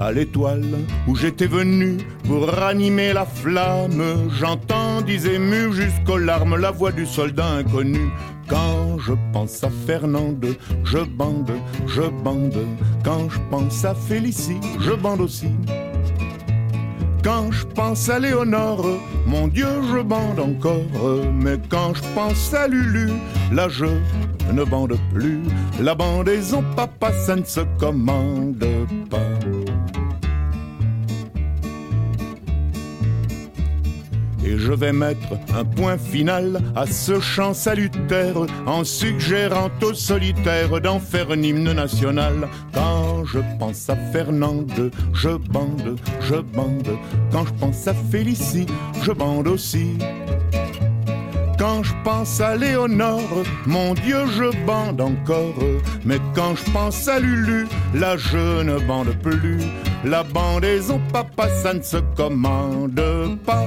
À l'étoile où j'étais venu pour ranimer la flamme. J'entends, disait mu jusqu'aux larmes, la voix du soldat inconnu. Quand je pense à Fernande, je bande, je bande. Quand je pense à Félicie, je bande aussi. Quand je pense à Léonore, mon Dieu, je bande encore. Mais quand je pense à Lulu, là je ne bande plus. La bandaison, papa, ça ne se commande pas. Et je vais mettre un point final à ce chant salutaire en suggérant au solitaire d'en faire un hymne national. Quand je pense à Fernande, je bande, je bande. Quand je pense à Félicie, je bande aussi. Quand je pense à Léonore, mon Dieu, je bande encore. Mais quand je pense à Lulu, là je ne bande plus. La bandaison, papa, ça ne se commande pas.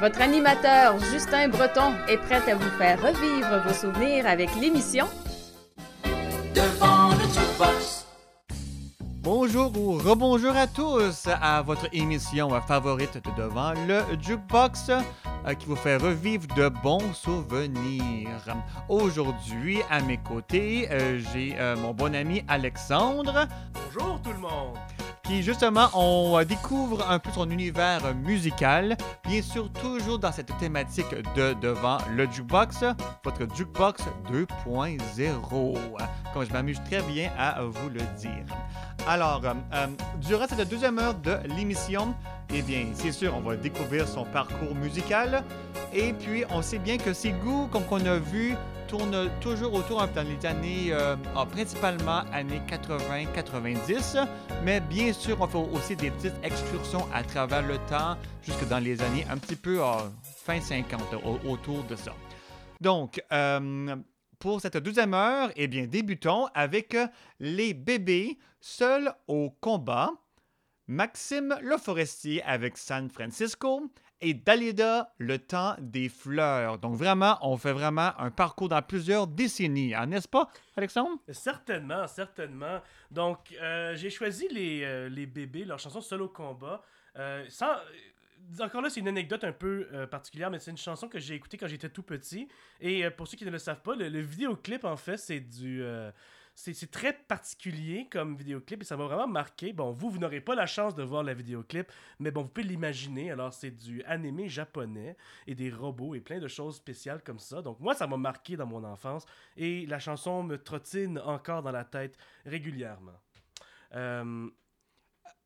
Votre animateur Justin Breton est prêt à vous faire revivre vos souvenirs avec l'émission Devant le jukebox. Bonjour ou rebonjour à tous à votre émission favorite de Devant le Jukebox euh, qui vous fait revivre de bons souvenirs. Aujourd'hui, à mes côtés, euh, j'ai euh, mon bon ami Alexandre Bonjour tout le monde! Justement on découvre un peu son univers musical, bien sûr toujours dans cette thématique de devant le jukebox, votre jukebox 2.0. Comme je m'amuse très bien à vous le dire. Alors, euh, euh, durant cette deuxième heure de l'émission, eh bien, c'est sûr, on va découvrir son parcours musical. Et puis, on sait bien que ses goûts, comme qu'on a vu, tournent toujours autour dans les années, principalement années 80-90. Mais bien sûr, on fait aussi des petites excursions à travers le temps, jusque dans les années un petit peu ah, fin 50, au- autour de ça. Donc, euh, pour cette deuxième heure, eh bien, débutons avec les bébés seuls au combat. Maxime Le Forestier avec San Francisco et Dalida Le Temps des Fleurs. Donc vraiment, on fait vraiment un parcours dans plusieurs décennies, hein, n'est-ce pas, Alexandre? Certainement, certainement. Donc, euh, j'ai choisi les, euh, bébés, leur chanson au combat. Euh, sans... Encore là, c'est une anecdote un peu particulière, mais c'est une chanson que j'ai écoutée quand j'étais tout petit. Et pour ceux qui ne le savent pas, le, le vidéoclip, en fait, c'est du... c'est c'est très particulier comme vidéoclip et ça m'a vraiment marqué. Bon, vous, vous n'aurez pas la chance de voir la vidéoclip, mais bon, vous pouvez l'imaginer. Alors, c'est du animé japonais et des robots et plein de choses spéciales comme ça. Donc, moi, ça m'a marqué dans mon enfance et la chanson me trottine encore dans la tête régulièrement. Euh,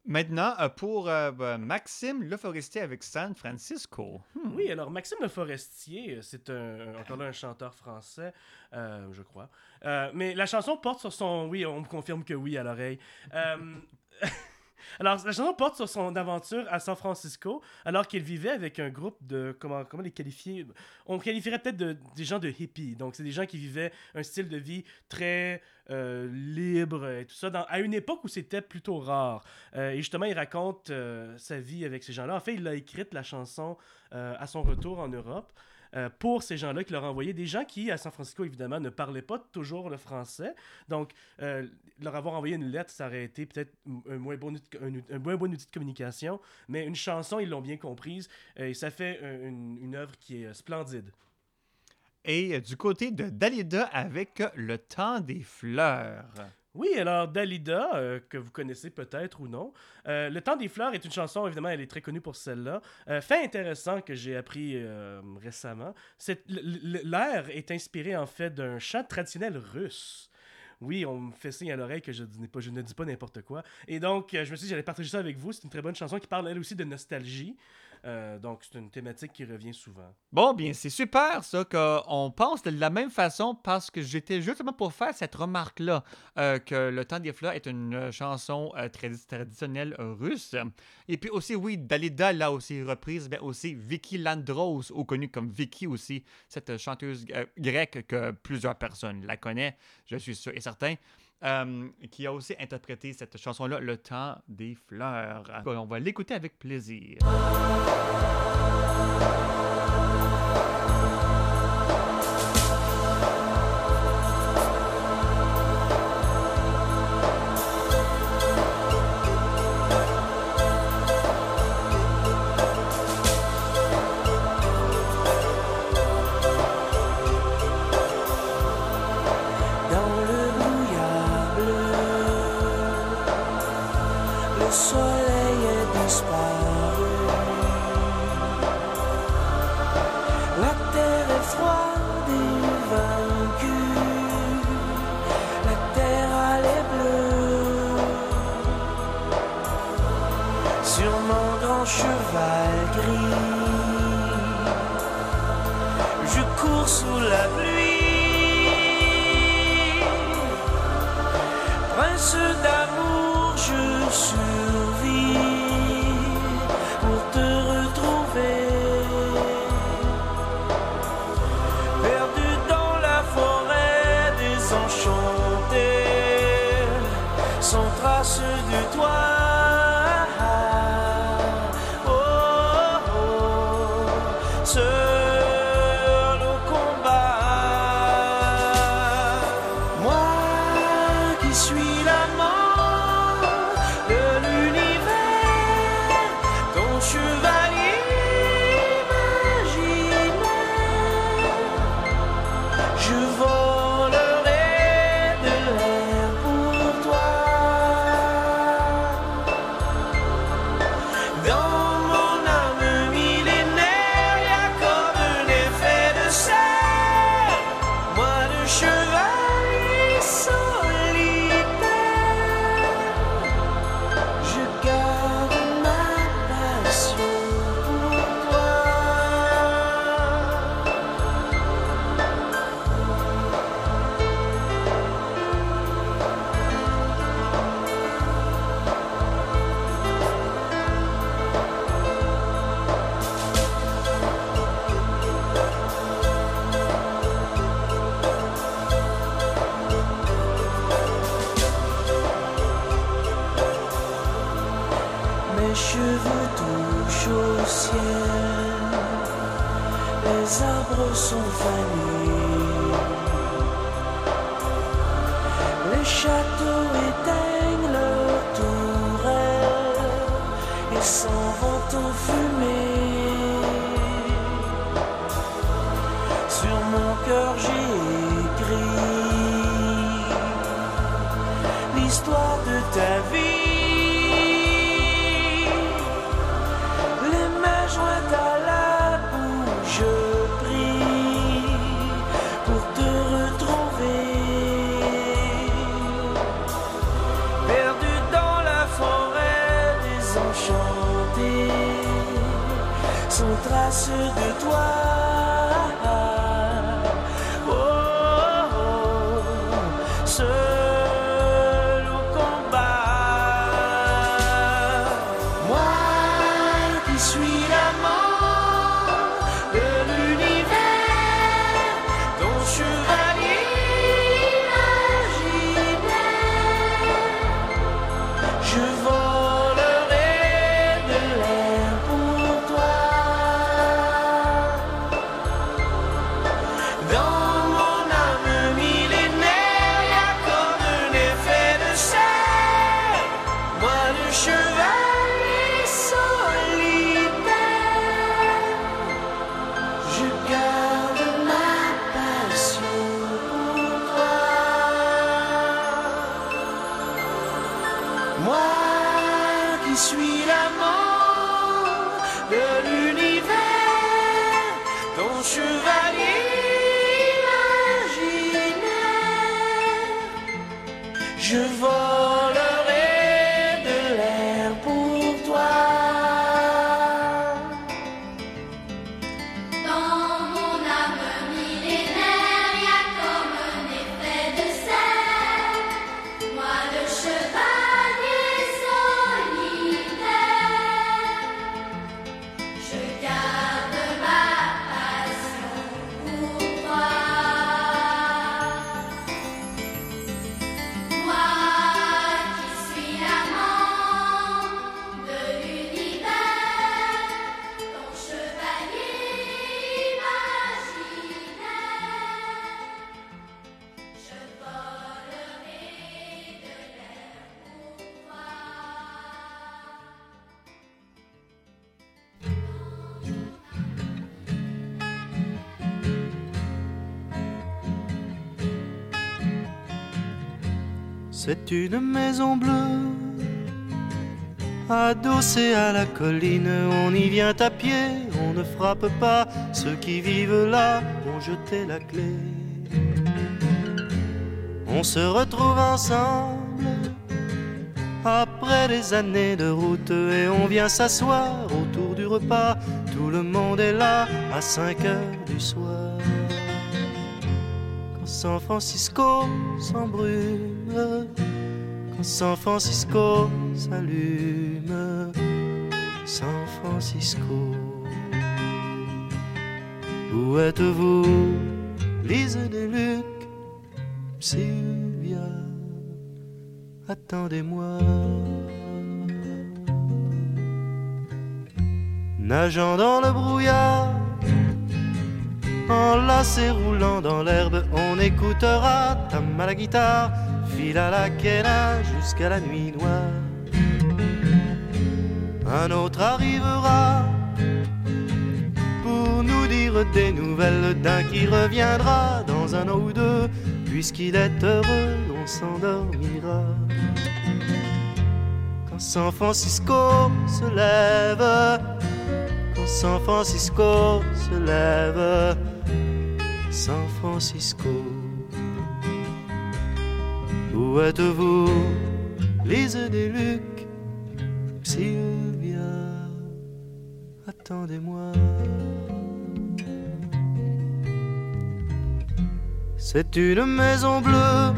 Maintenant, euh, pour euh, ben, Maxime Le Forestier avec San Francisco. Hmm. Oui, alors Maxime Le Forestier, euh, c'est un, encore là un chanteur français, euh, je crois. Mais la chanson porte sur son... Oui, on me confirme que oui à l'oreille. Alors, la chanson porte sur son aventure à San Francisco, alors qu'il vivait avec un groupe de. Comment, comment les qualifier? On qualifierait peut-être de, des gens de hippies. Donc, c'est des gens qui vivaient un style de vie très euh, libre et tout ça, dans- à une époque où c'était plutôt rare. Euh, et justement, il raconte euh, sa vie avec ces gens-là. En fait, il a écrite la chanson à son retour en Europe. Euh, pour ces gens-là qui leur envoyaient des gens qui, à San Francisco, évidemment, ne parlaient pas toujours le français. Donc, euh, leur avoir envoyé une lettre, ça aurait été peut-être un moins, bon, outil- un, moins bon outil de communication. Mais une chanson, ils l'ont bien comprise. euh, et ça fait une, une œuvre qui est splendide. Et du côté de Dalida avec Le Temps des Fleurs. Oui, alors Dalida, euh, que vous connaissez peut-être ou non, euh, Le Temps des Fleurs est une chanson, évidemment, elle est très connue pour celle-là. Euh, fait intéressant que j'ai appris euh, récemment, l'air est inspiré en fait d'un chant traditionnel russe. Oui, on me fait signe à l'oreille que je, pas, je ne dis pas n'importe quoi. Et donc, je me suis dit, j'allais partager ça avec vous. C'est une très bonne chanson qui parle, elle aussi, de nostalgie. Euh, donc, c'est une thématique qui revient souvent. Bon, bien, c'est super ça qu'on pense de la même façon parce que j'étais justement pour faire cette remarque-là euh, que Le Temps des Fleurs est une euh, chanson tradi- traditionnelle russe. Et puis aussi, oui, Dalida l'a aussi reprise, mais aussi Vicky Landros, ou connue comme Vicky aussi, cette chanteuse grecque que plusieurs personnes la connaissent, je suis sûr et certain. Euh, qui a aussi interprété cette chanson-là, Le Temps des Fleurs. On va l'écouter avec plaisir. sous la pluie. Prince d'amour, je survis pour te retrouver. Perdu dans la forêt désenchantée, sans trace de toi. une maison bleue. Adossé à la colline, on y vient à pied, on ne frappe pas. Ceux qui vivent là ont jeté la clé. On se retrouve ensemble après des années de route et on vient s'asseoir autour du repas. Tout le monde est là à 5 heures du soir. Quand San Francisco s'embrume. San Francisco s'allume, San Francisco. Où êtes-vous, Lise des Lucs, Sylvia, attendez-moi. Nageant dans le brouillard, enlacé roulant dans l'herbe, on écoutera tam à guitare, fil à la quena jusqu'à la nuit noire. Un autre arrivera pour nous dire des nouvelles d'un qui reviendra dans un an ou deux, puisqu'il est heureux, on s'endormira. Quand San Francisco se lève, quand San Francisco se lève, San Francisco. Où êtes-vous, Lise des Lucs, Sylvia, attendez-moi. C'est une maison bleue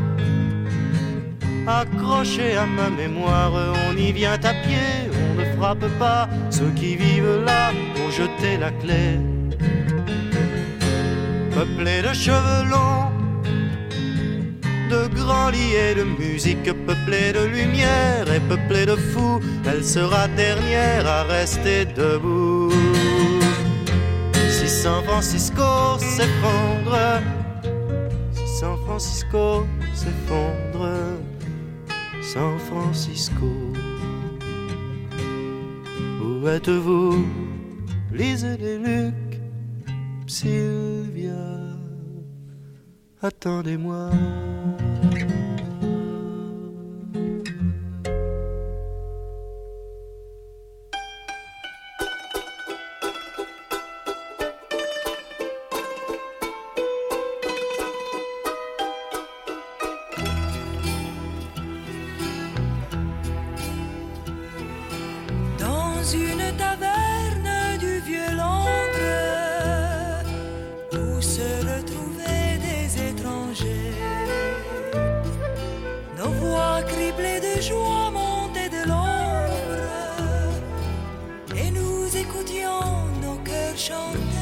accrochée à ma mémoire. On y vient à pied, on ne frappe pas. Ceux qui vivent là ont jeté la clé. Peuplée de cheveux longs, de grands lits et de musique, peuplée de lumière et peuplée de fous, elle sera dernière à rester debout. Si San Francisco s'effondre, si San Francisco s'effondre, San Francisco, où êtes-vous, Lise des Lucs, Sylvia, attendez-moi. 中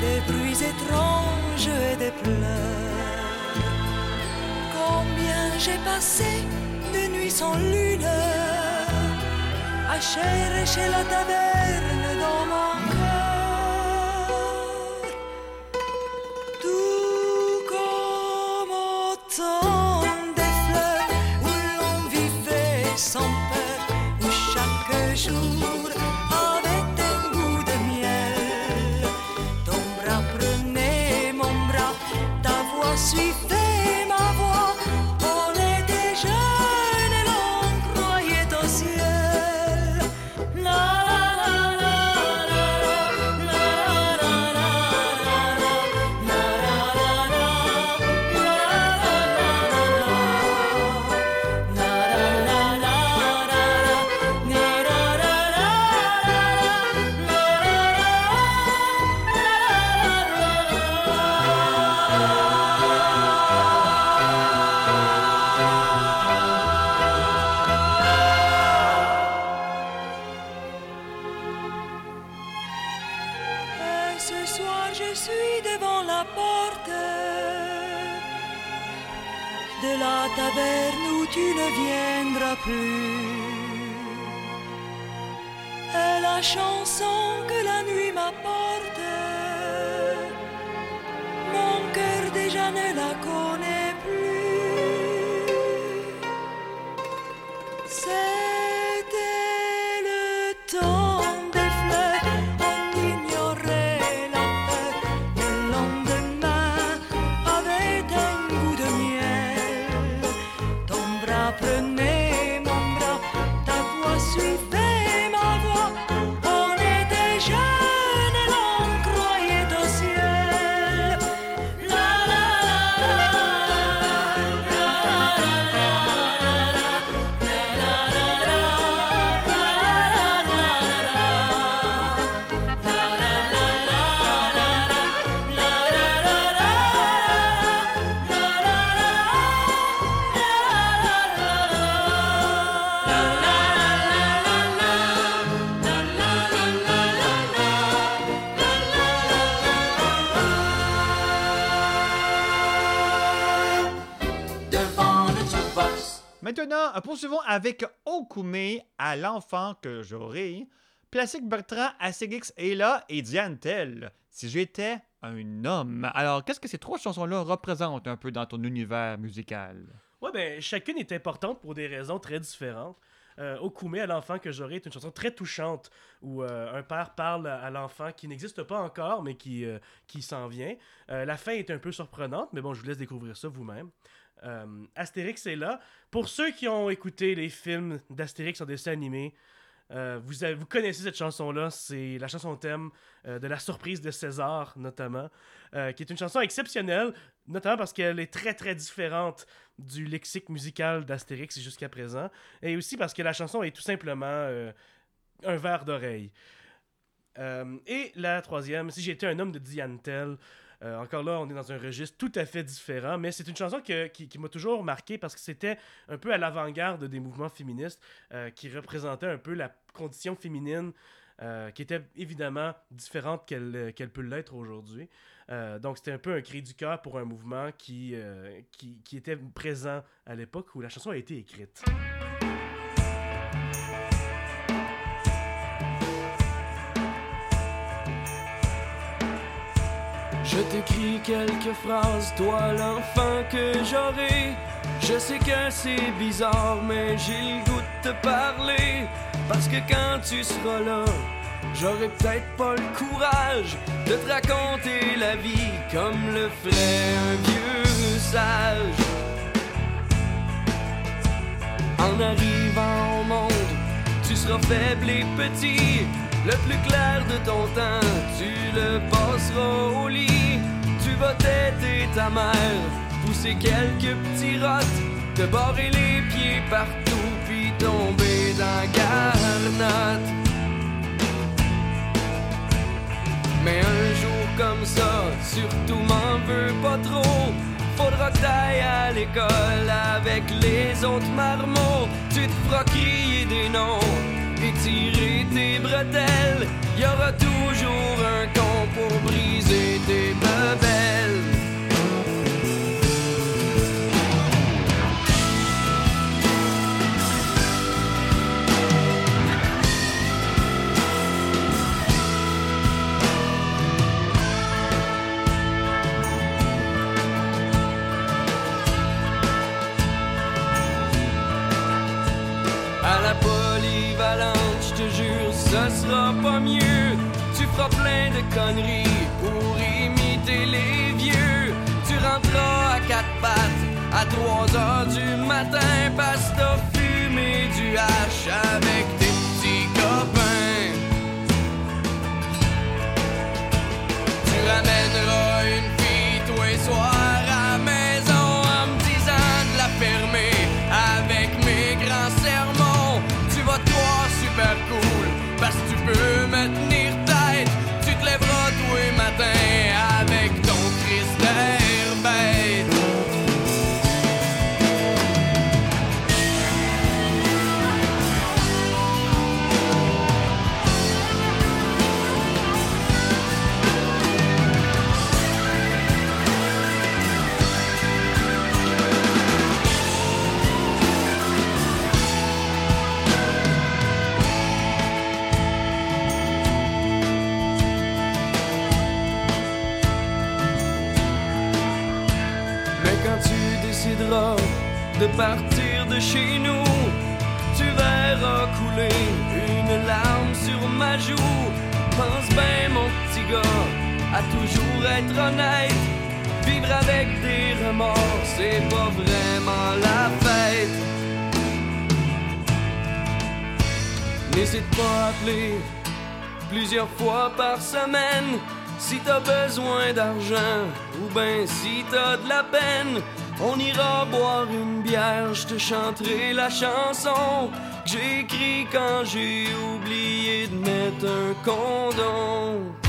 des bruits étranges et des pleurs. Combien j'ai passé de nuits sans lune, à chercher la taverne avec Okume à l'enfant que j'aurai. Plastique Bertrand, Astérix est là et Diane Tell. Si j'étais un homme. Alors, qu'est-ce que ces trois chansons-là représentent un peu dans ton univers musical? Ouais, ben, chacune est importante pour des raisons très différentes. Euh, Okume à l'enfant que j'aurai est une chanson très touchante où euh, un père parle à, à l'enfant qui n'existe pas encore mais qui, euh, qui s'en vient. Euh, la fin est un peu surprenante, mais bon, je vous laisse découvrir ça vous-même. Euh, Astérix est là. Pour ceux qui ont écouté les films d'Astérix en dessin animé, euh, vous, connaissez cette chanson-là, c'est la chanson thème euh, de la surprise de César, notamment, euh, qui est une chanson exceptionnelle, notamment parce qu'elle est très très différente du lexique musical d'Astérix jusqu'à présent, et aussi parce que la chanson est tout simplement un verre d'oreille. Et la troisième, si j'étais un homme de Diane Tell, euh, encore là, on est dans un registre tout à fait différent, mais c'est une chanson qui, m'a toujours marqué parce que c'était un peu à l'avant-garde des mouvements féministes euh, qui représentaient un peu la condition féminine euh, qui était évidemment différente qu'elle peut l'être aujourd'hui. Donc c'était un peu un cri du cœur pour un mouvement qui était présent à l'époque où la chanson a été écrite. Je t'écris quelques phrases, toi l'enfant que j'aurai. Je sais que c'est bizarre, mais j'ai le goût de te parler. Parce que quand tu seras là, j'aurai peut-être pas le courage de te raconter la vie comme le ferait un vieux sage. En arrivant au monde, tu seras faible et petit. Le plus clair de ton temps, tu le passeras au lit. Vas t'aider ta mère, pousser quelques petits rottes, te barrer les pieds partout, puis tomber dans garnotte. Mais un jour comme ça, surtout m'en veux pas trop. Faudra que t'ailles à l'école avec les autres marmots. Tu te feras crier des noms et tirer tes bretelles. Y aura toujours un con pour briser tes bebelles. Pas mieux. Tu feras plein de conneries pour imiter les vieux. Tu rentreras à quatre pattes à 3 heures du matin parce que t'as fumé du hache avec tes petits copains. Tu ramèneras peux partir de chez nous, tu verras couler une larme sur ma joue. Pense bien, mon petit gars, à toujours être honnête. Vivre avec des remords, c'est pas vraiment la fête. N'hésite pas à appeler plusieurs fois par semaine si t'as besoin d'argent ou ben si t'as de la peine. On ira boire une bière, je te chanterai la chanson que j'écris quand j'ai oublié de mettre un condom.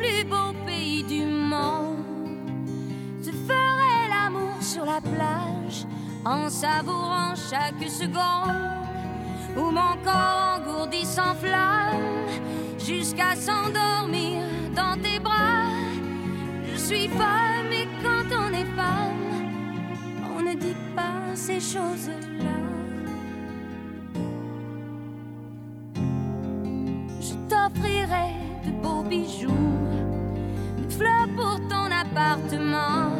plus beau pays du monde. Je ferai l'amour sur la plage en savourant chaque seconde où mon corps engourdi s'enflamme jusqu'à s'endormir dans tes bras. Je suis femme et quand on est femme, on ne dit pas ces choses-là. Je t'offrirai de beaux bijoux appartement,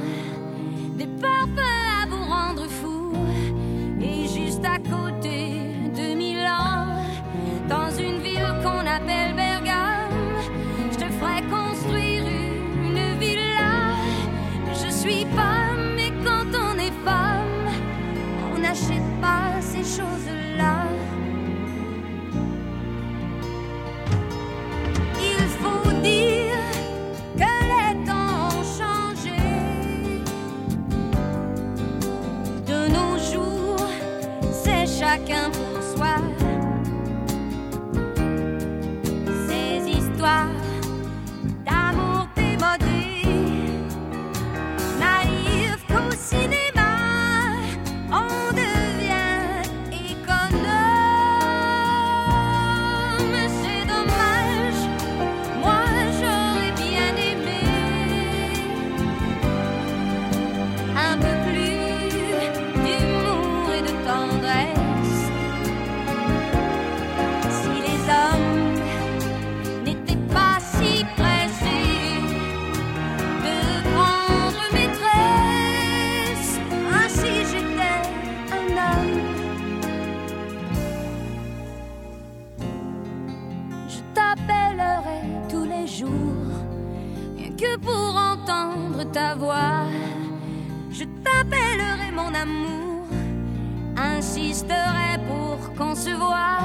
pour voie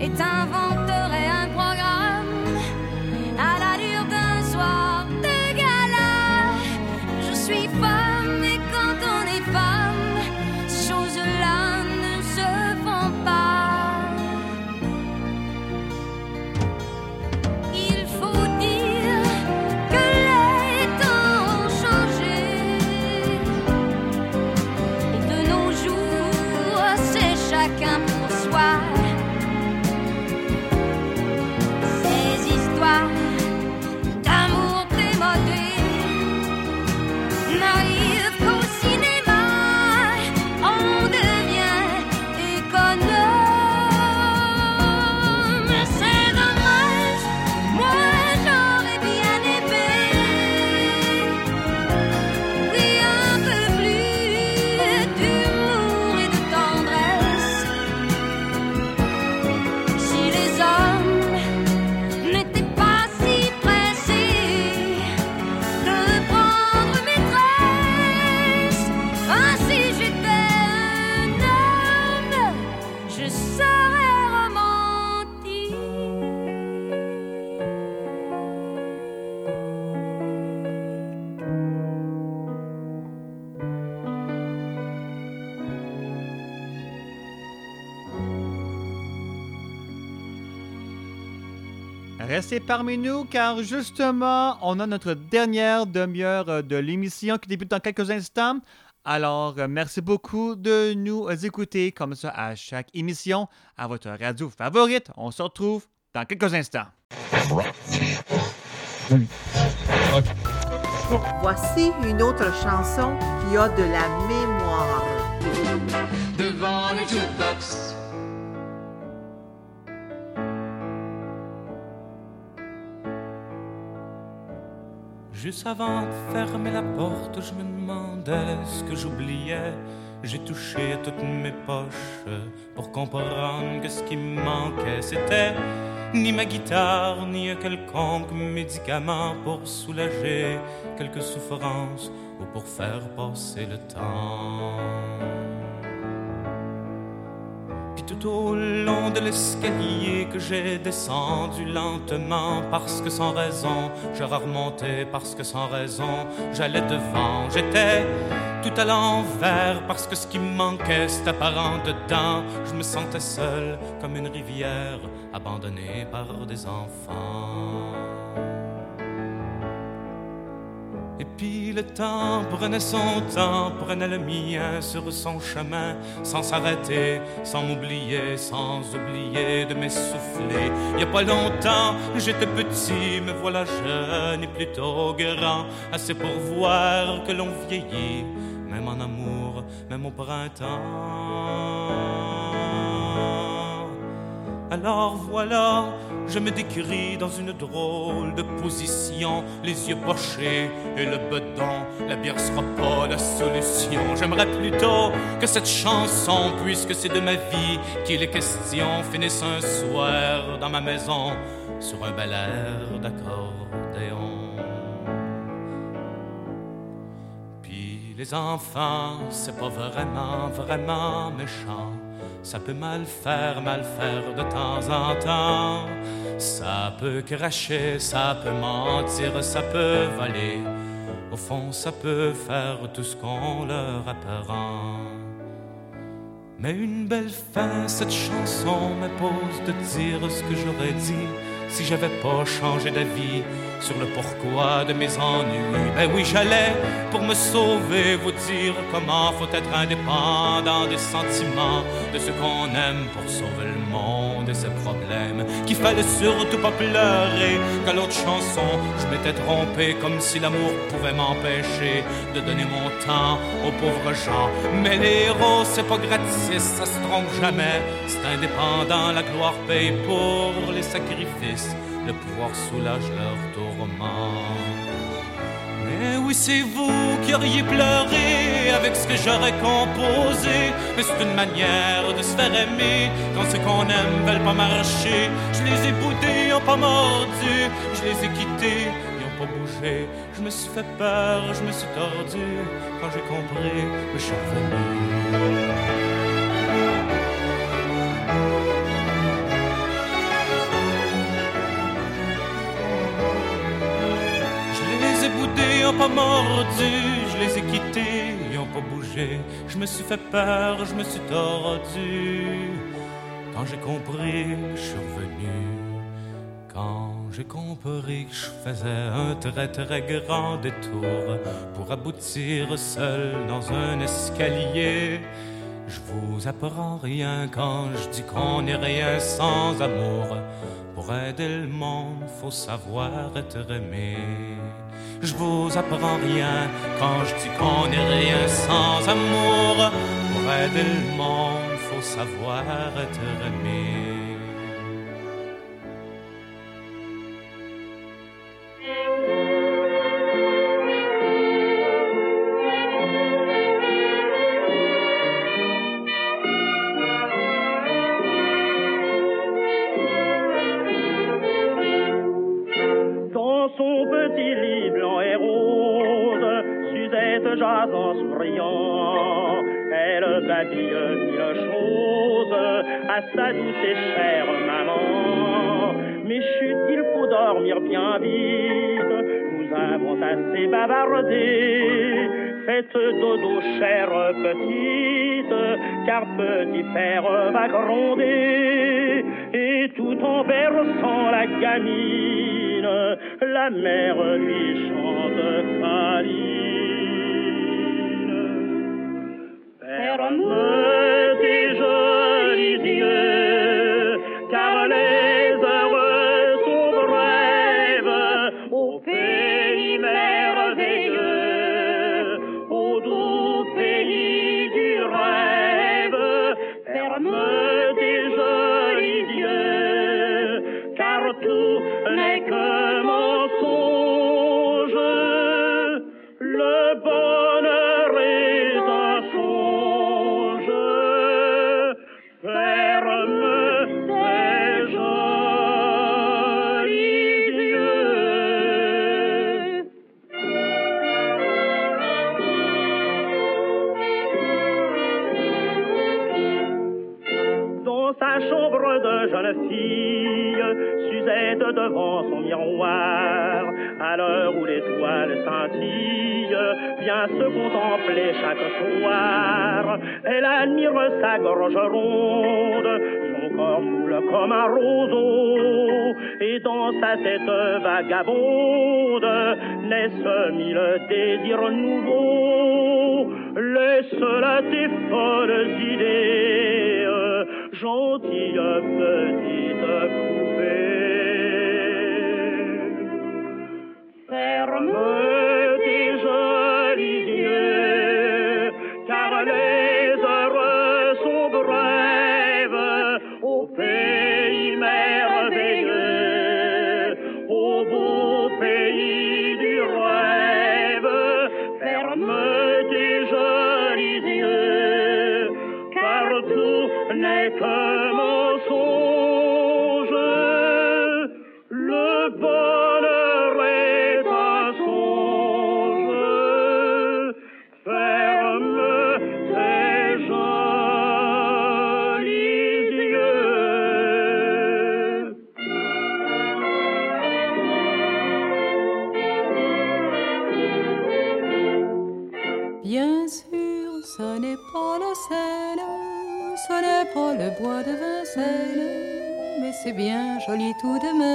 et t'inventerai Restez parmi nous car justement, on a notre dernière demi-heure euh, de l'émission qui débute dans quelques instants. Alors, euh, merci beaucoup de nous écouter comme ça à chaque émission à votre radio favorite. On se retrouve dans quelques instants. Voici une autre chanson qui a de la mémoire. Devant le jukebox, Juste avant de fermer la porte, je me demandais ce que j'oubliais. J'ai touché à toutes mes poches pour comprendre que ce qui manquait, c'était ni ma guitare, ni un quelconque médicament pour soulager quelques souffrances ou pour faire passer le temps. Puis tout au long de l'escalier que j'ai descendu lentement parce que sans raison j'aurais remonté parce que sans raison j'allais devant. J'étais tout à l'envers parce que ce qui manquait c'était apparent dedans. Je me sentais seul comme une rivière abandonnée par des enfants Et puis le temps prenait son temps, prenait le mien sur son chemin, sans s'arrêter, sans m'oublier, sans oublier de m'essouffler. Y a pas longtemps, j'étais petit, me voilà jeune et plutôt grand, assez pour voir que l'on vieillit, même en amour, même au printemps. Alors voilà, je me décris dans une drôle de position, les yeux pochés et le bedon. La bière sera pas la solution. J'aimerais plutôt que cette chanson, puisque c'est de ma vie qu'il est question, finisse un soir dans ma maison sur un bel air d'accordéon. Puis les enfants, c'est pas vraiment, vraiment méchant. Ça peut mal faire, mal faire de temps en temps. Ça peut cracher, ça peut mentir, ça peut voler. Au fond, ça peut faire tout ce qu'on leur apprend. Mais une belle fin, cette chanson m'impose de dire ce que j'aurais dit si j'avais pas changé d'avis sur le pourquoi de mes ennuis. Ben oui, j'allais pour me sauver vous dire comment faut être indépendant des sentiments de ce qu'on aime pour sauver le monde et ses problèmes. Qu'il fallait surtout pas pleurer qu'à l'autre chanson je m'étais trompé comme si l'amour pouvait m'empêcher de donner mon temps aux pauvres gens. Mais les héros, c'est pas gratis, ça se trompe jamais. C'est indépendant, la gloire paye pour les sacrifices. Le pouvoir soulage leur Mais oui, c'est vous qui auriez pleuré avec ce que j'aurais composé. Mais c'est une manière de se faire aimer quand ce qu'on aime veulent pas marcher. Je les ai boudés, ils ont pas mordu. Je les ai quittés, ils ont pas bougé. Je me suis fait peur, je me suis tordu. Quand j'ai compris, je suis revenu. Ils ont pas mordu. Je les ai quittés, ils ont pas bougé. Je me suis fait peur, je me suis tordu. Quand j'ai compris, je suis revenu. Quand j'ai compris que je faisais un très très grand détour pour aboutir seul dans un escalier. Je vous apprends rien quand je dis qu'on n'est rien sans amour. Pour aider le monde, faut savoir être aimé. Je vous apprends rien quand je dis qu'on n'est rien sans amour. Pour aider le monde, faut savoir être aimé? Va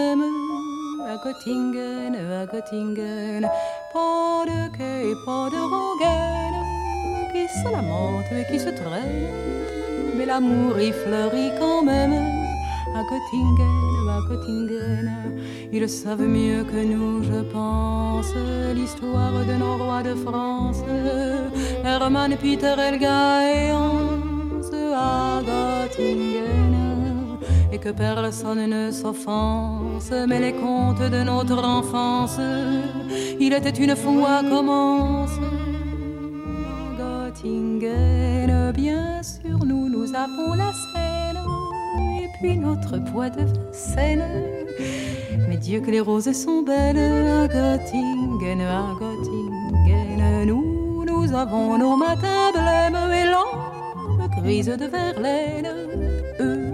À Göttingen, à Göttingen, pas de quai, pas de rengaine, qui se lamente et qui se traîne, mais l'amour y fleurit quand même. À Göttingen, à Göttingen, ils savent mieux que nous, je pense, l'histoire de nos rois de France, Hermann, Peter, Elga et Hans à Göttingen, que personne ne s'offense, mais les contes de notre enfance, il était une fois commence. Göttingen, bien sûr, nous, nous avons la Seine, et puis notre bois de Vincennes. Mais Dieu que les roses sont belles à Göttingen, à Göttingen. Nous, nous avons nos matins blêmes et l'ombre grise de Verlaine. Eux,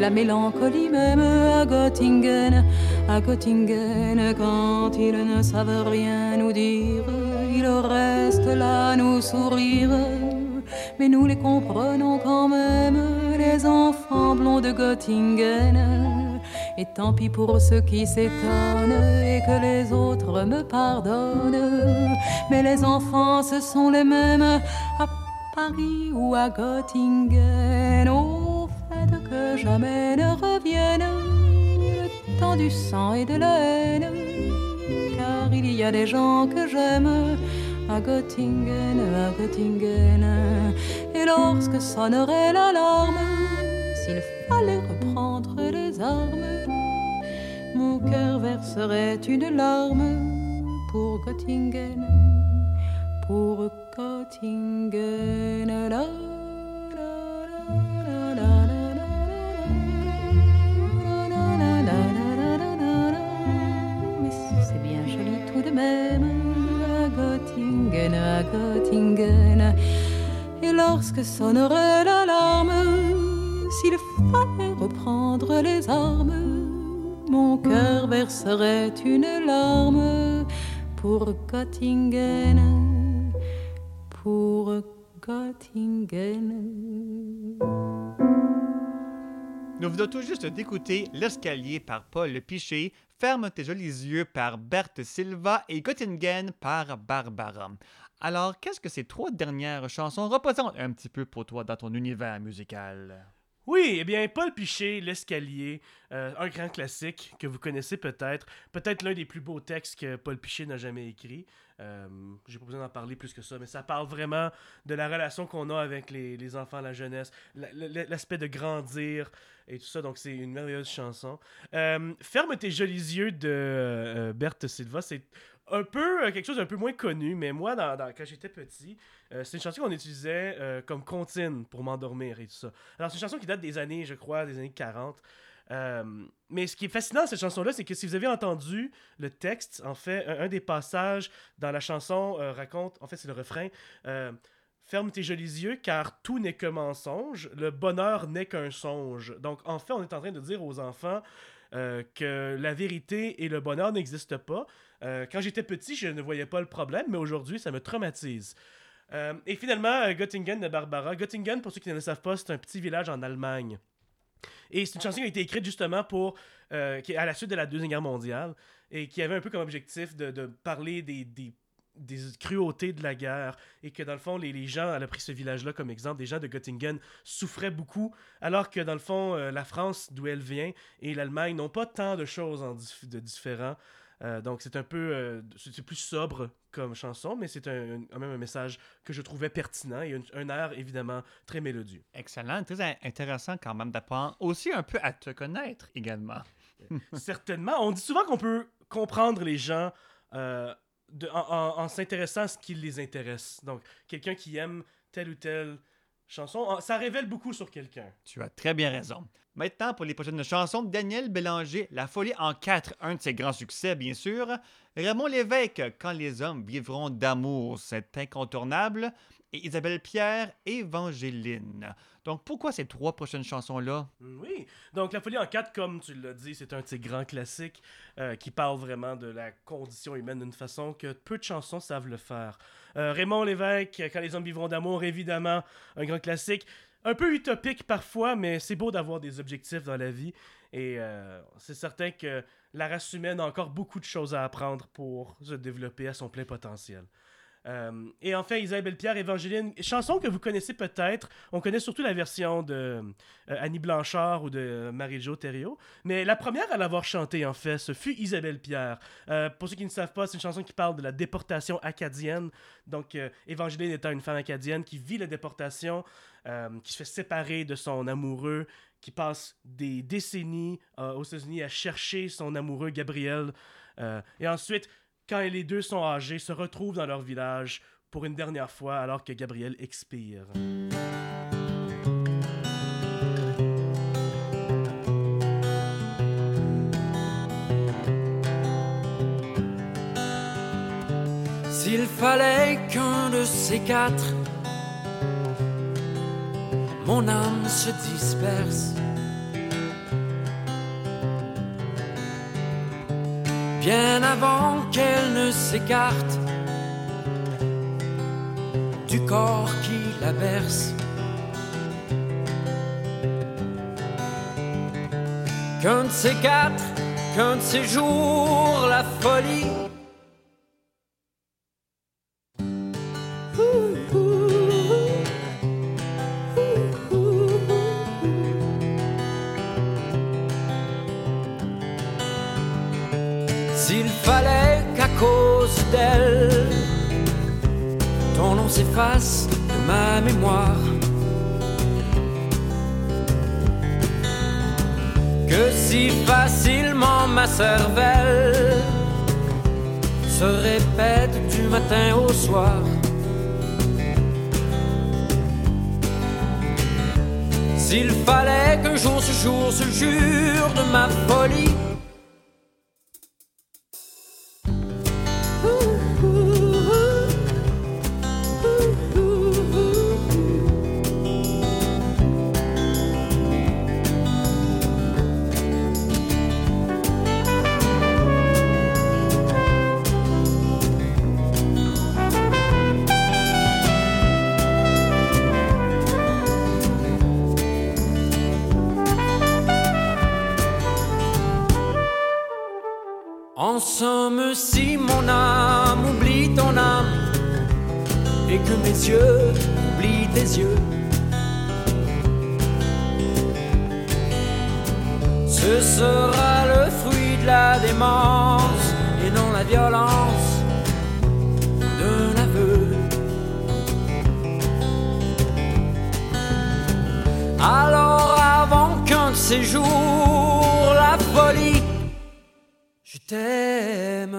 la mélancolie même à Göttingen, à Göttingen. Quand ils ne savent rien nous dire, ils restent là nous sourire. Mais nous les comprenons quand même, les enfants blonds de Göttingen. Et tant pis pour ceux qui s'étonnent et que les autres me pardonnent. Mais les enfants, ce sont les mêmes à Paris ou à Göttingen. Fait que jamais ne revienne le temps du sang et de la haine. Car il y a des gens que j'aime à Göttingen, à Göttingen. Et lorsque sonnerait l'alarme, s'il fallait reprendre les armes, mon cœur verserait une larme pour Göttingen, pour Göttingen. Et lorsque sonnerait l'alarme, s'il fallait reprendre les armes, mon cœur verserait une larme pour Göttingen, pour Göttingen. Nous venons tout juste d'écouter L'escalier par Paul Piché, Ferme tes jolis yeux par Berthe Silva et Göttingen par Barbara. Alors, qu'est-ce que ces trois dernières chansons représentent un petit peu pour toi dans ton univers musical? Oui, eh bien, Paul Piché, L'Escalier, euh, un grand classique que vous connaissez peut-être. Peut-être l'un des plus beaux textes que Paul Piché n'a jamais écrit. Euh, J'ai pas besoin d'en parler plus que ça, mais ça parle vraiment de la relation qu'on a avec les, enfants, la jeunesse, la- la- l'aspect de grandir et tout ça. Donc, c'est une merveilleuse chanson. Euh, Ferme tes jolis yeux de euh, Berthe Silva, c'est un peu euh, quelque chose d'un peu moins connu, mais moi, quand j'étais petit, euh, c'est une chanson qu'on utilisait comme comptine pour m'endormir et tout ça. Alors, c'est une chanson qui date des années, je crois, des années 40. Euh, mais ce qui est fascinant cette chanson-là, c'est que si vous avez entendu le texte, en fait, un, des passages dans la chanson raconte, en fait, c'est le refrain. Ferme tes jolis yeux, car tout n'est que mensonge, le bonheur n'est qu'un songe. Donc, en fait, on est en train de dire aux enfants euh, que la vérité et le bonheur n'existent pas. Euh, quand j'étais petit, je ne voyais pas le problème, mais aujourd'hui, ça me traumatise. Euh, et finalement, Göttingen de Barbara. Göttingen, pour ceux qui ne le savent pas, c'est un petit village en Allemagne. Et c'est une chanson qui a été écrite justement pour. à la suite de la Deuxième Guerre mondiale et qui avait un peu comme objectif de, parler des, des cruautés de la guerre et que dans le fond, les, les gens, elle a pris ce village-là comme exemple, des gens de Göttingen souffraient beaucoup, alors que dans le fond, euh, la France, d'où elle vient, et l'Allemagne n'ont pas tant de choses en dif- de différents. Euh, donc c'est un peu euh, c'est plus sobre comme chanson mais c'est un, même un message que je trouvais pertinent et un, un air évidemment très mélodieux Excellent, très in- intéressant quand même d'apprendre aussi un peu à te connaître également. certainement on dit souvent qu'on peut comprendre les gens euh, en, en- s'intéressant à ce qui les intéresse donc quelqu'un qui aime telle ou telle chanson ça révèle beaucoup sur quelqu'un Tu as très bien raison. Maintenant, pour les prochaines chansons, Daniel Bélanger, La folie en quatre, un de ses grands succès, bien sûr. Raymond Lévesque, Quand les hommes vivront d'amour, c'est incontournable. Et Isabelle Pierre, Évangéline. Donc, pourquoi ces trois prochaines chansons-là? Oui, donc La Folie en 4, comme tu l'as dit, c'est un de ces grands classiques euh, qui parle vraiment de la condition humaine d'une façon que peu de chansons savent le faire. Euh, Raymond Lévesque, Quand les hommes vivront d'amour, évidemment, un grand classique. Un peu utopique parfois, mais c'est beau d'avoir des objectifs dans la vie. Et euh, c'est certain que la race humaine a encore beaucoup de choses à apprendre pour se développer à son plein potentiel. Euh, et enfin, Isabelle Pierre, Évangéline, chanson que vous connaissez peut-être. On connaît surtout la version de euh, Annie Blanchard ou de euh, Marie-Jo Thériault. Mais la première à l'avoir chantée, en fait, ce fut Isabelle Pierre. Pour ceux qui ne savent pas, c'est une chanson qui parle de la déportation acadienne. Donc, Évangéline étant une femme acadienne qui vit la déportation, qui se fait séparer de son amoureux, qui passe des décennies aux États-Unis à chercher son amoureux Gabriel. Et ensuite, quand les deux sont âgés, se retrouvent dans leur village pour une dernière fois alors que Gabriel expire. S'il fallait qu'un de ces quatre, mon âme se disperse. Bien avant qu'elle ne s'écarte du corps qui la berce. Qu'un de ces quatre, qu'un de ces jours, la folie que mes yeux oublient tes yeux, ce sera le fruit de la démence et non la violence d'un aveu. Alors avant qu'un de ces jours la folie je t'aime.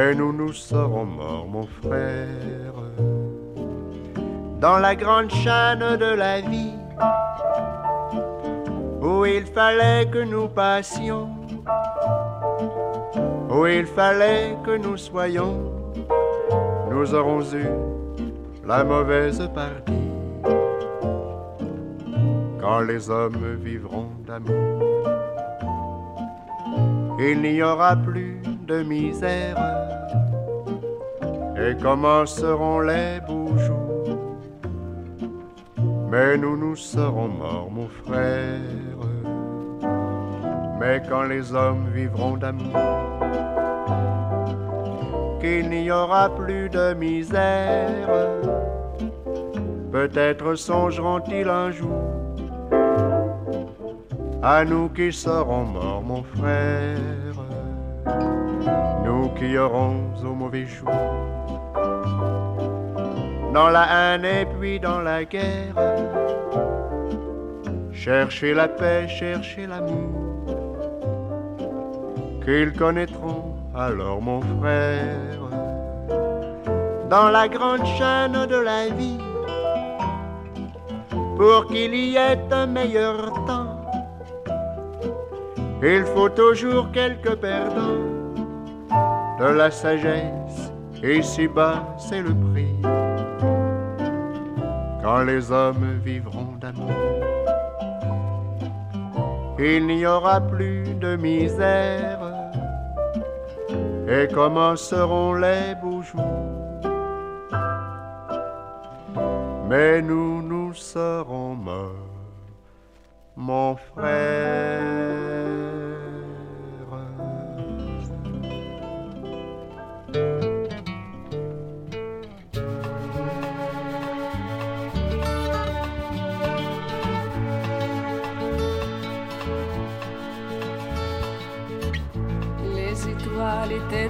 Mais nous, nous serons morts, mon frère, dans la grande chaîne de la vie, où il fallait que nous passions, où il fallait que nous soyons, nous aurons eu la mauvaise partie. Quand les hommes vivront d'amour, il n'y aura plus misère et commenceront les beaux jours? Mais nous, nous serons morts, mon frère. Mais quand les hommes vivront d'amour, qu'il n'y aura plus de misère, peut-être songeront-ils un jour à nous qui serons morts, mon frère, nous qui aurons au mauvais jour, dans la haine et puis dans la guerre, chercher la paix, chercher l'amour, qu'ils connaîtront alors, mon frère, dans la grande chaîne de la vie, pour qu'il y ait un meilleur temps. Il faut toujours quelques perdants de la sagesse, et si bas c'est le prix. Quand les hommes vivront d'amour, il n'y aura plus de misère, et commenceront les beaux jours. Mais nous, nous serons morts, mon frère.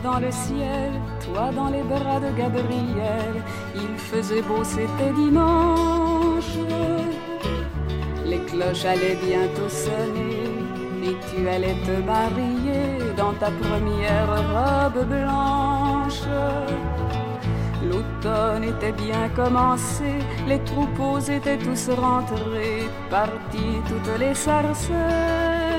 Dans le ciel, toi dans les bras de Gabriel. Il faisait beau, c'était dimanche. Les cloches allaient bientôt sonner et tu allais te marier dans ta première robe blanche. L'automne était bien commencé, les troupeaux étaient tous rentrés, partis toutes les sarcelles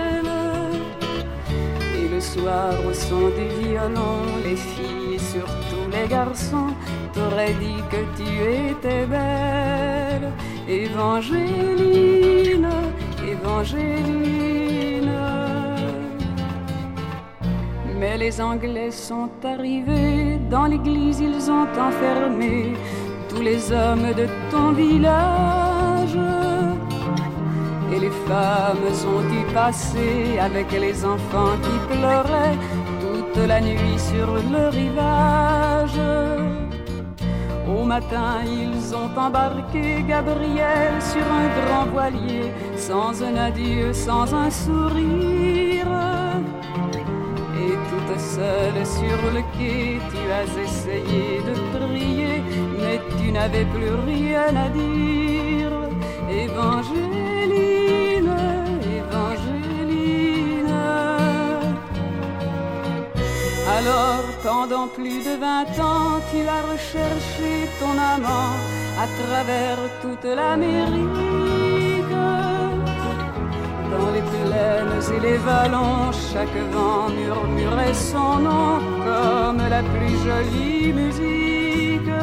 au son du violon, les filles, surtout les garçons, t'auraient dit que tu étais belle. Évangéline, Évangéline. Mais les Anglais sont arrivés, dans l'église ils ont enfermé tous les hommes de ton village et les femmes ont dû passer avec les enfants qui pleuraient toute la nuit sur le rivage. Au matin, ils ont embarqué Gabriel sur un grand voilier, sans un adieu, sans un sourire. Et toute seule sur le quai, tu as essayé de prier, mais tu n'avais plus rien à dire. Alors, pendant plus de vingt ans, tu as recherché ton amant à travers toute l'Amérique. Dans les plaines et les vallons, chaque vent murmurait son nom comme la plus jolie musique.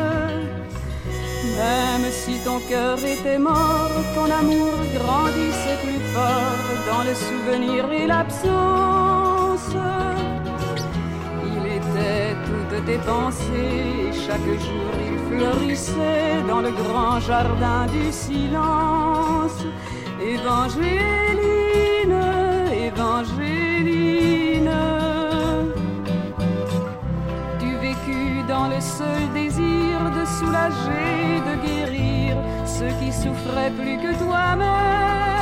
Même si ton cœur était mort, ton amour grandissait plus fort dans le souvenir et l'absence. Tes pensées. Chaque jour il fleurissait dans le grand jardin du silence. Évangéline, Évangéline. Tu vécus dans le seul désir de soulager, de guérir ceux qui souffraient plus que toi-même.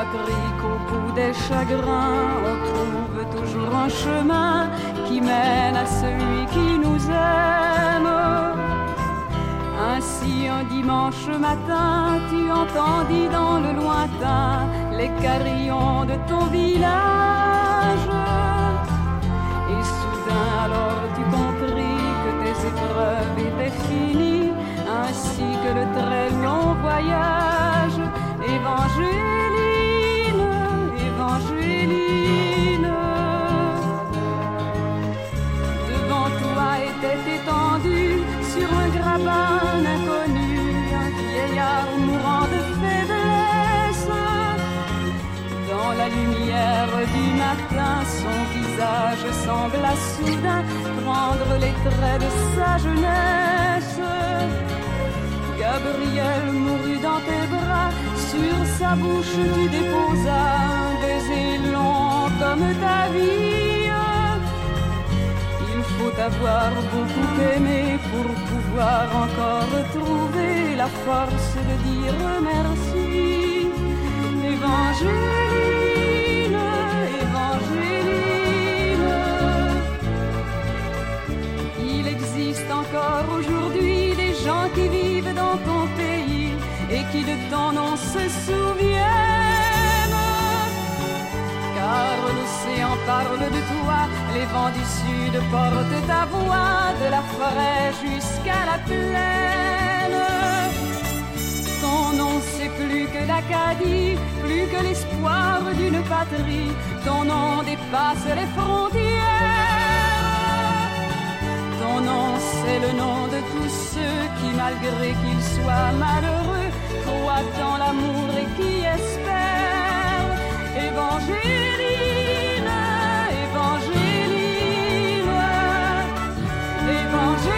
Appris qu'au bout des chagrins, on trouve toujours un chemin qui mène à celui qui nous aime. Ainsi un dimanche matin, tu entendis dans le lointain les carillons de ton village. Tu déposas un baiser long comme ta vie. Il faut avoir beaucoup aimé pour pouvoir encore trouver la force de dire merci. Évangéline, Évangéline. Il existe encore aujourd'hui des gens qui ton nom se souviennent. Car l'océan parle de toi, les vents du sud portent ta voix de la forêt jusqu'à la plaine. Ton nom c'est plus que l'Acadie, plus que l'espoir d'une patrie. Ton nom dépasse les frontières. Ton nom c'est le nom de tous ceux qui, malgré qu'ils soient malheureux, l'amour et qui espèrent. Évangéline, Évangéline, Évangéline,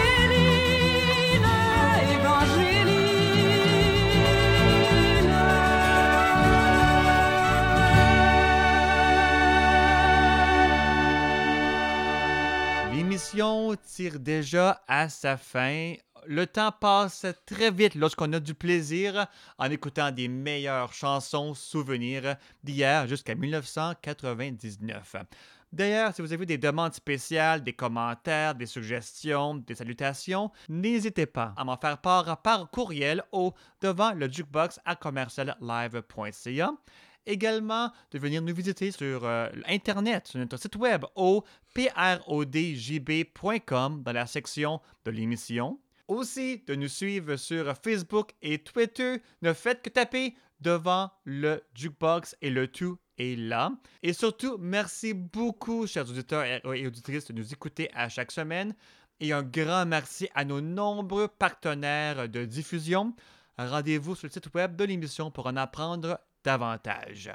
L'émission tire déjà à sa fin. Le temps passe très vite lorsqu'on a du plaisir en écoutant des meilleures chansons souvenirs d'hier jusqu'à 1999. D'ailleurs, si vous avez des demandes spéciales, des commentaires, des suggestions, des salutations, n'hésitez pas à m'en faire part par courriel au devant le jukebox à commerciallive.ca. Également, de venir nous visiter sur euh, Internet, sur notre site web au prodjb.com dans la section de l'émission. Aussi, de nous suivre sur Facebook et Twitter. Ne faites que taper devant le jukebox et le tout est là. Et surtout, merci beaucoup, chers auditeurs et auditrices, de nous écouter à chaque semaine. Et un grand merci à nos nombreux partenaires de diffusion. Rendez-vous sur le site web de l'émission pour en apprendre davantage.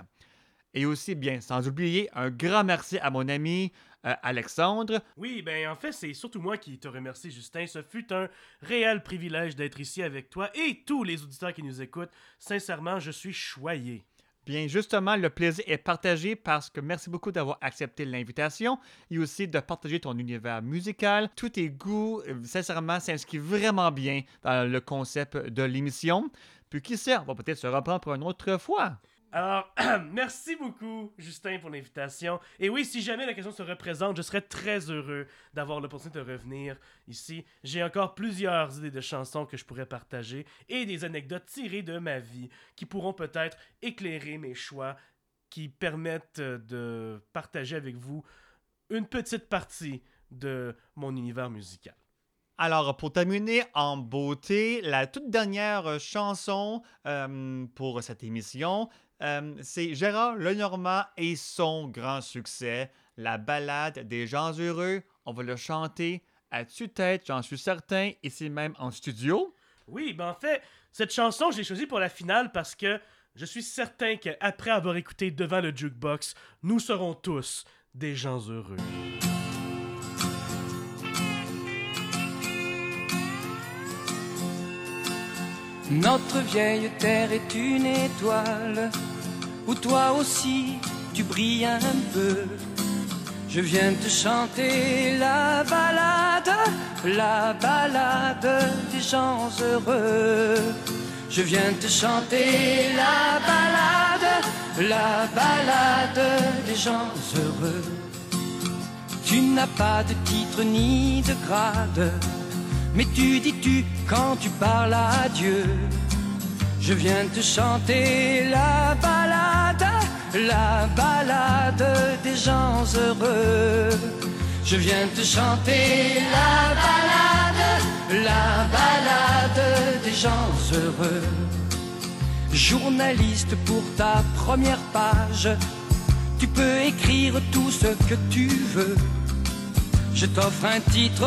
Et aussi, bien, sans oublier, un grand merci à mon ami euh, Alexandre? Oui, ben en fait, c'est surtout moi qui te remercie, Justin. Ce fut un réel privilège d'être ici avec toi et tous les auditeurs qui nous écoutent. Sincèrement, je suis choyé. Bien, justement, le plaisir est partagé parce que merci beaucoup d'avoir accepté l'invitation et aussi de partager ton univers musical. Tous tes goûts, euh, sincèrement, s'inscrivent vraiment bien dans le concept de l'émission. Puis qui sait, on va peut-être se reprendre pour une autre fois. Alors, merci beaucoup, Justin, pour l'invitation. Et oui, si jamais l'occasion se représente, je serais très heureux d'avoir l'opportunité de revenir ici. J'ai encore plusieurs idées de chansons que je pourrais partager et des anecdotes tirées de ma vie qui pourront peut-être éclairer mes choix, qui permettent de partager avec vous une petite partie de mon univers musical. Alors, pour terminer en beauté, la toute dernière chanson euh, pour cette émission, euh, c'est Gérard Lenormand et son grand succès, la ballade des gens heureux. On va le chanter à tue-tête, j'en suis certain, ici même en studio. Oui, ben en fait, cette chanson, je l'ai choisie pour la finale parce que je suis certain qu'après avoir écouté devant le jukebox, nous serons tous des gens heureux. Notre vieille terre est une étoile où toi aussi tu brilles un peu. Je viens te chanter la balade, la balade des gens heureux. Je viens te chanter la balade, la balade des gens heureux. Tu n'as pas de titre ni de grade, mais tu dis tu quand tu parles à Dieu? Je viens te chanter la balade, la balade des gens heureux. Je viens te chanter la balade, la balade des gens heureux. Journaliste pour ta première page, tu peux écrire tout ce que tu veux. Je t'offre un titre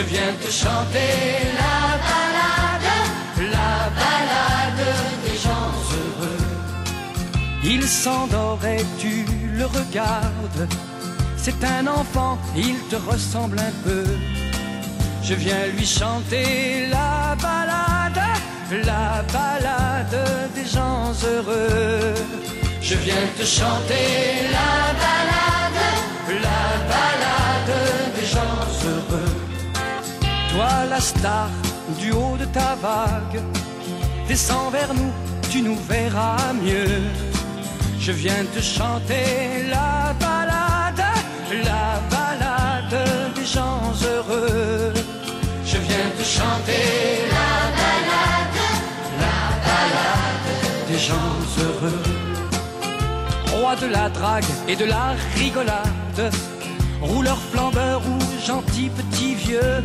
Je viens te chanter la balade, la balade des gens heureux. Il s'endort et tu le regardes. C'est un enfant, il te ressemble un peu. Je viens lui chanter la balade, la balade des gens heureux. Je viens te chanter la balade, la balade des gens heureux. Toi la star du haut de ta vague, descends vers nous, tu nous verras mieux. Je viens te chanter la balade, la balade des gens heureux. Je viens te chanter la balade, la balade des gens heureux. Roi de la drague et de la rigolade, rouleur flambeur ou gentil petit vieux.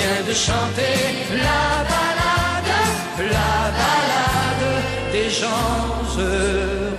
vient de chanter la balade, la balade des gens.